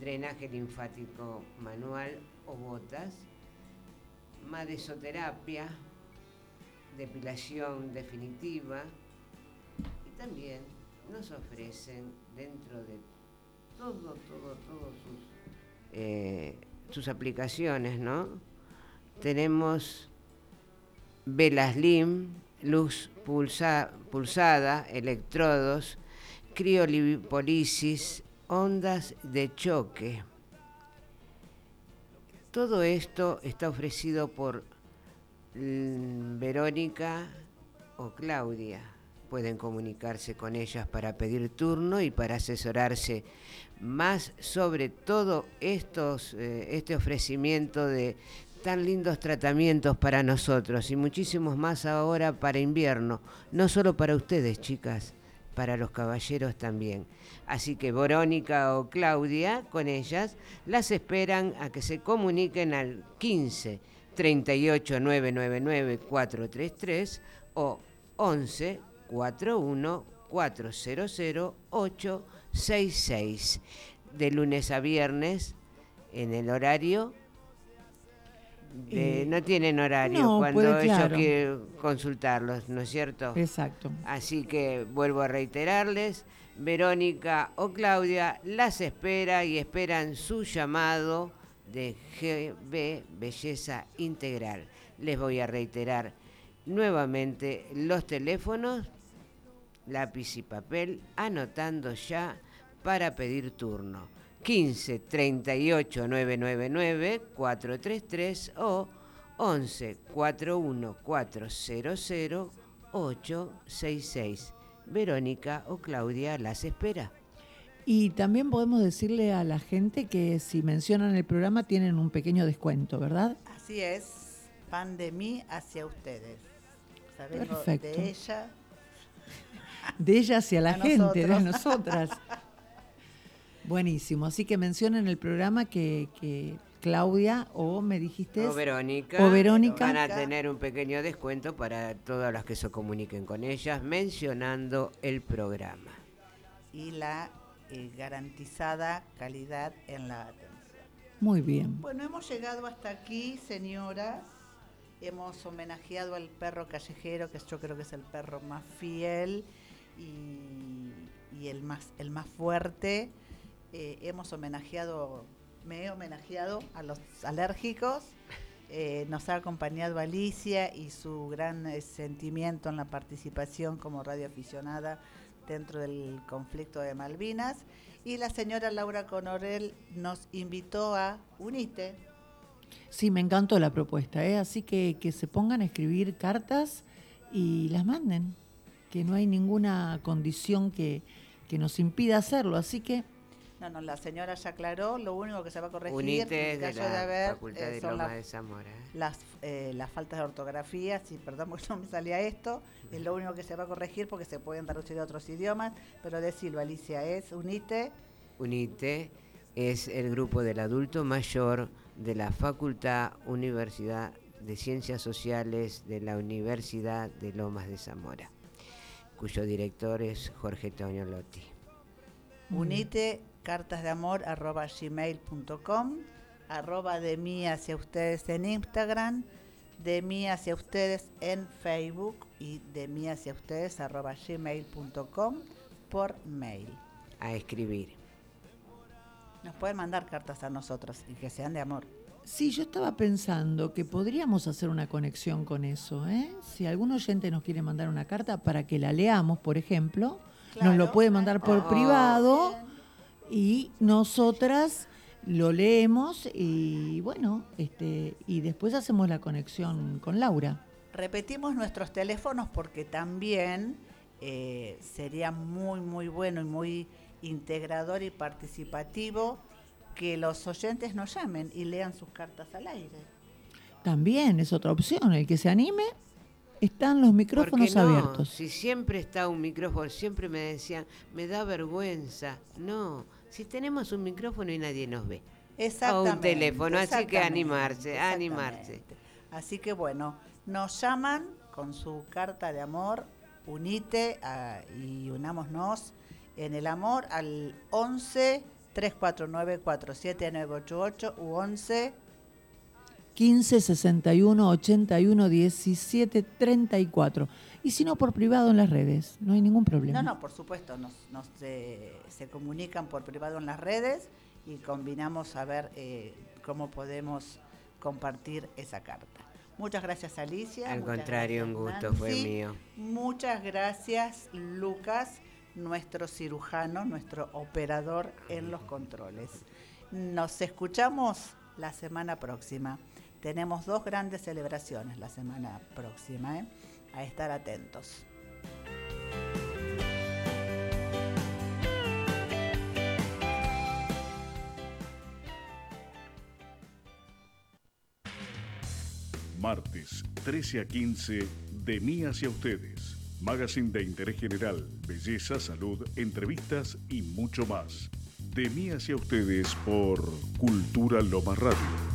drenaje linfático manual o botas, madesoterapia, depilación definitiva y también nos ofrecen dentro de todo, todo, todo sus, eh, sus aplicaciones, ¿no? Tenemos velas LIM, luz pulsada, electrodos, criolipolisis, ondas de choque. Todo esto está ofrecido por mm, Verónica o Claudia pueden comunicarse con ellas para pedir turno y para asesorarse más sobre todo estos, eh, este ofrecimiento de tan lindos tratamientos para nosotros y muchísimos más ahora para invierno, no solo para ustedes chicas, para los caballeros también. Así que Verónica o Claudia, con ellas, las esperan a que se comuniquen al 15 38 999 433 o 11 41400 de lunes a viernes en el horario eh, no tienen horario cuando ellos quieren consultarlos, ¿no es cierto? Exacto. Así que vuelvo a reiterarles, Verónica o Claudia las espera y esperan su llamado de GB Belleza Integral. Les voy a reiterar nuevamente los teléfonos lápiz y papel, anotando ya para pedir turno. 15 38 999 433 o 11 41 400 866. Verónica o Claudia las espera. Y también podemos decirle a la gente que si mencionan el programa tienen un pequeño descuento, ¿verdad? Así es, pan de mí hacia ustedes. Perfecto. de ella de ella hacia la gente, de nosotras. Buenísimo. Así que mencionen el programa que, Claudia o me dijiste. O Verónica. O Verónica. Van a tener un pequeño descuento para todas las que se comuniquen con ellas mencionando el programa. Y la eh, garantizada calidad en la atención. Muy bien. Bueno, hemos llegado hasta aquí, señoras. Hemos homenajeado al perro callejero, que yo creo que es el perro más fiel y, el, más, el más fuerte. Eh, hemos homenajeado, me he homenajeado a los alérgicos. Eh, nos ha acompañado Alicia y su gran eh, sentimiento en la participación como radioaficionada dentro del conflicto de Malvinas. Y la señora Laura Conorel nos invitó a Unite. Sí, me encantó la propuesta, así que que se pongan a escribir cartas y las manden que no hay ninguna condición que, nos impida hacerlo, así que... No, no, la señora ya aclaró, lo único que se va a corregir Unite en caso de, la haber Facultad eh, de Loma de Zamora. ¿eh? Las, eh, las faltas de ortografía, sí, perdón porque no me salía esto, es lo único que se va a corregir porque se pueden traducir a otros idiomas, pero decirlo, Alicia, es UNITE. UNITE es el grupo del adulto mayor de la Facultad Universidad de Ciencias Sociales de la Universidad de Lomas de Zamora cuyo director es Jorge Toño Lotti. Unite cartas de amor arroba gmail.com, arroba de mí hacia ustedes en Instagram, de mí hacia ustedes en Facebook y de mí hacia ustedes arroba gmail.com por mail. A escribir. Nos pueden mandar cartas a nosotros y que sean de amor. Sí, yo estaba pensando que podríamos hacer una conexión con eso. ¿eh? Si algún oyente nos quiere mandar una carta para que la leamos, por ejemplo, nos lo puede mandar por privado y nosotras lo leemos y bueno, este, y después hacemos la conexión con Laura. Repetimos nuestros teléfonos porque también eh, sería muy, muy bueno y muy integrador y participativo que los oyentes nos llamen y lean sus cartas al aire. También es otra opción, el que se anime, están los micrófonos abiertos. Si siempre está un micrófono, siempre me decían, me da vergüenza. No, si tenemos un micrófono y nadie nos ve. Exactamente. O un teléfono, así que animarse, animarse. Así que bueno, nos llaman con su carta de amor, unite y unámonos en el amor al 11 349 47988 u 11 15 61 81 17 34. Y si no, por privado en las redes, no hay ningún problema. No, no, por supuesto, nos, se, comunican por privado en las redes y combinamos a ver eh, cómo podemos compartir esa carta. Muchas gracias Alicia. Al contrario, un gusto fue mío. Muchas gracias Lucas, nuestro cirujano, nuestro operador en los controles. Nos escuchamos la semana próxima. Tenemos dos grandes celebraciones la semana próxima, ¿eh? a estar atentos. Martes, 13 a 15, de mí hacia ustedes. Magazine de interés general, belleza, salud, entrevistas y mucho más. De mí hacia ustedes por Cultura Loma Radio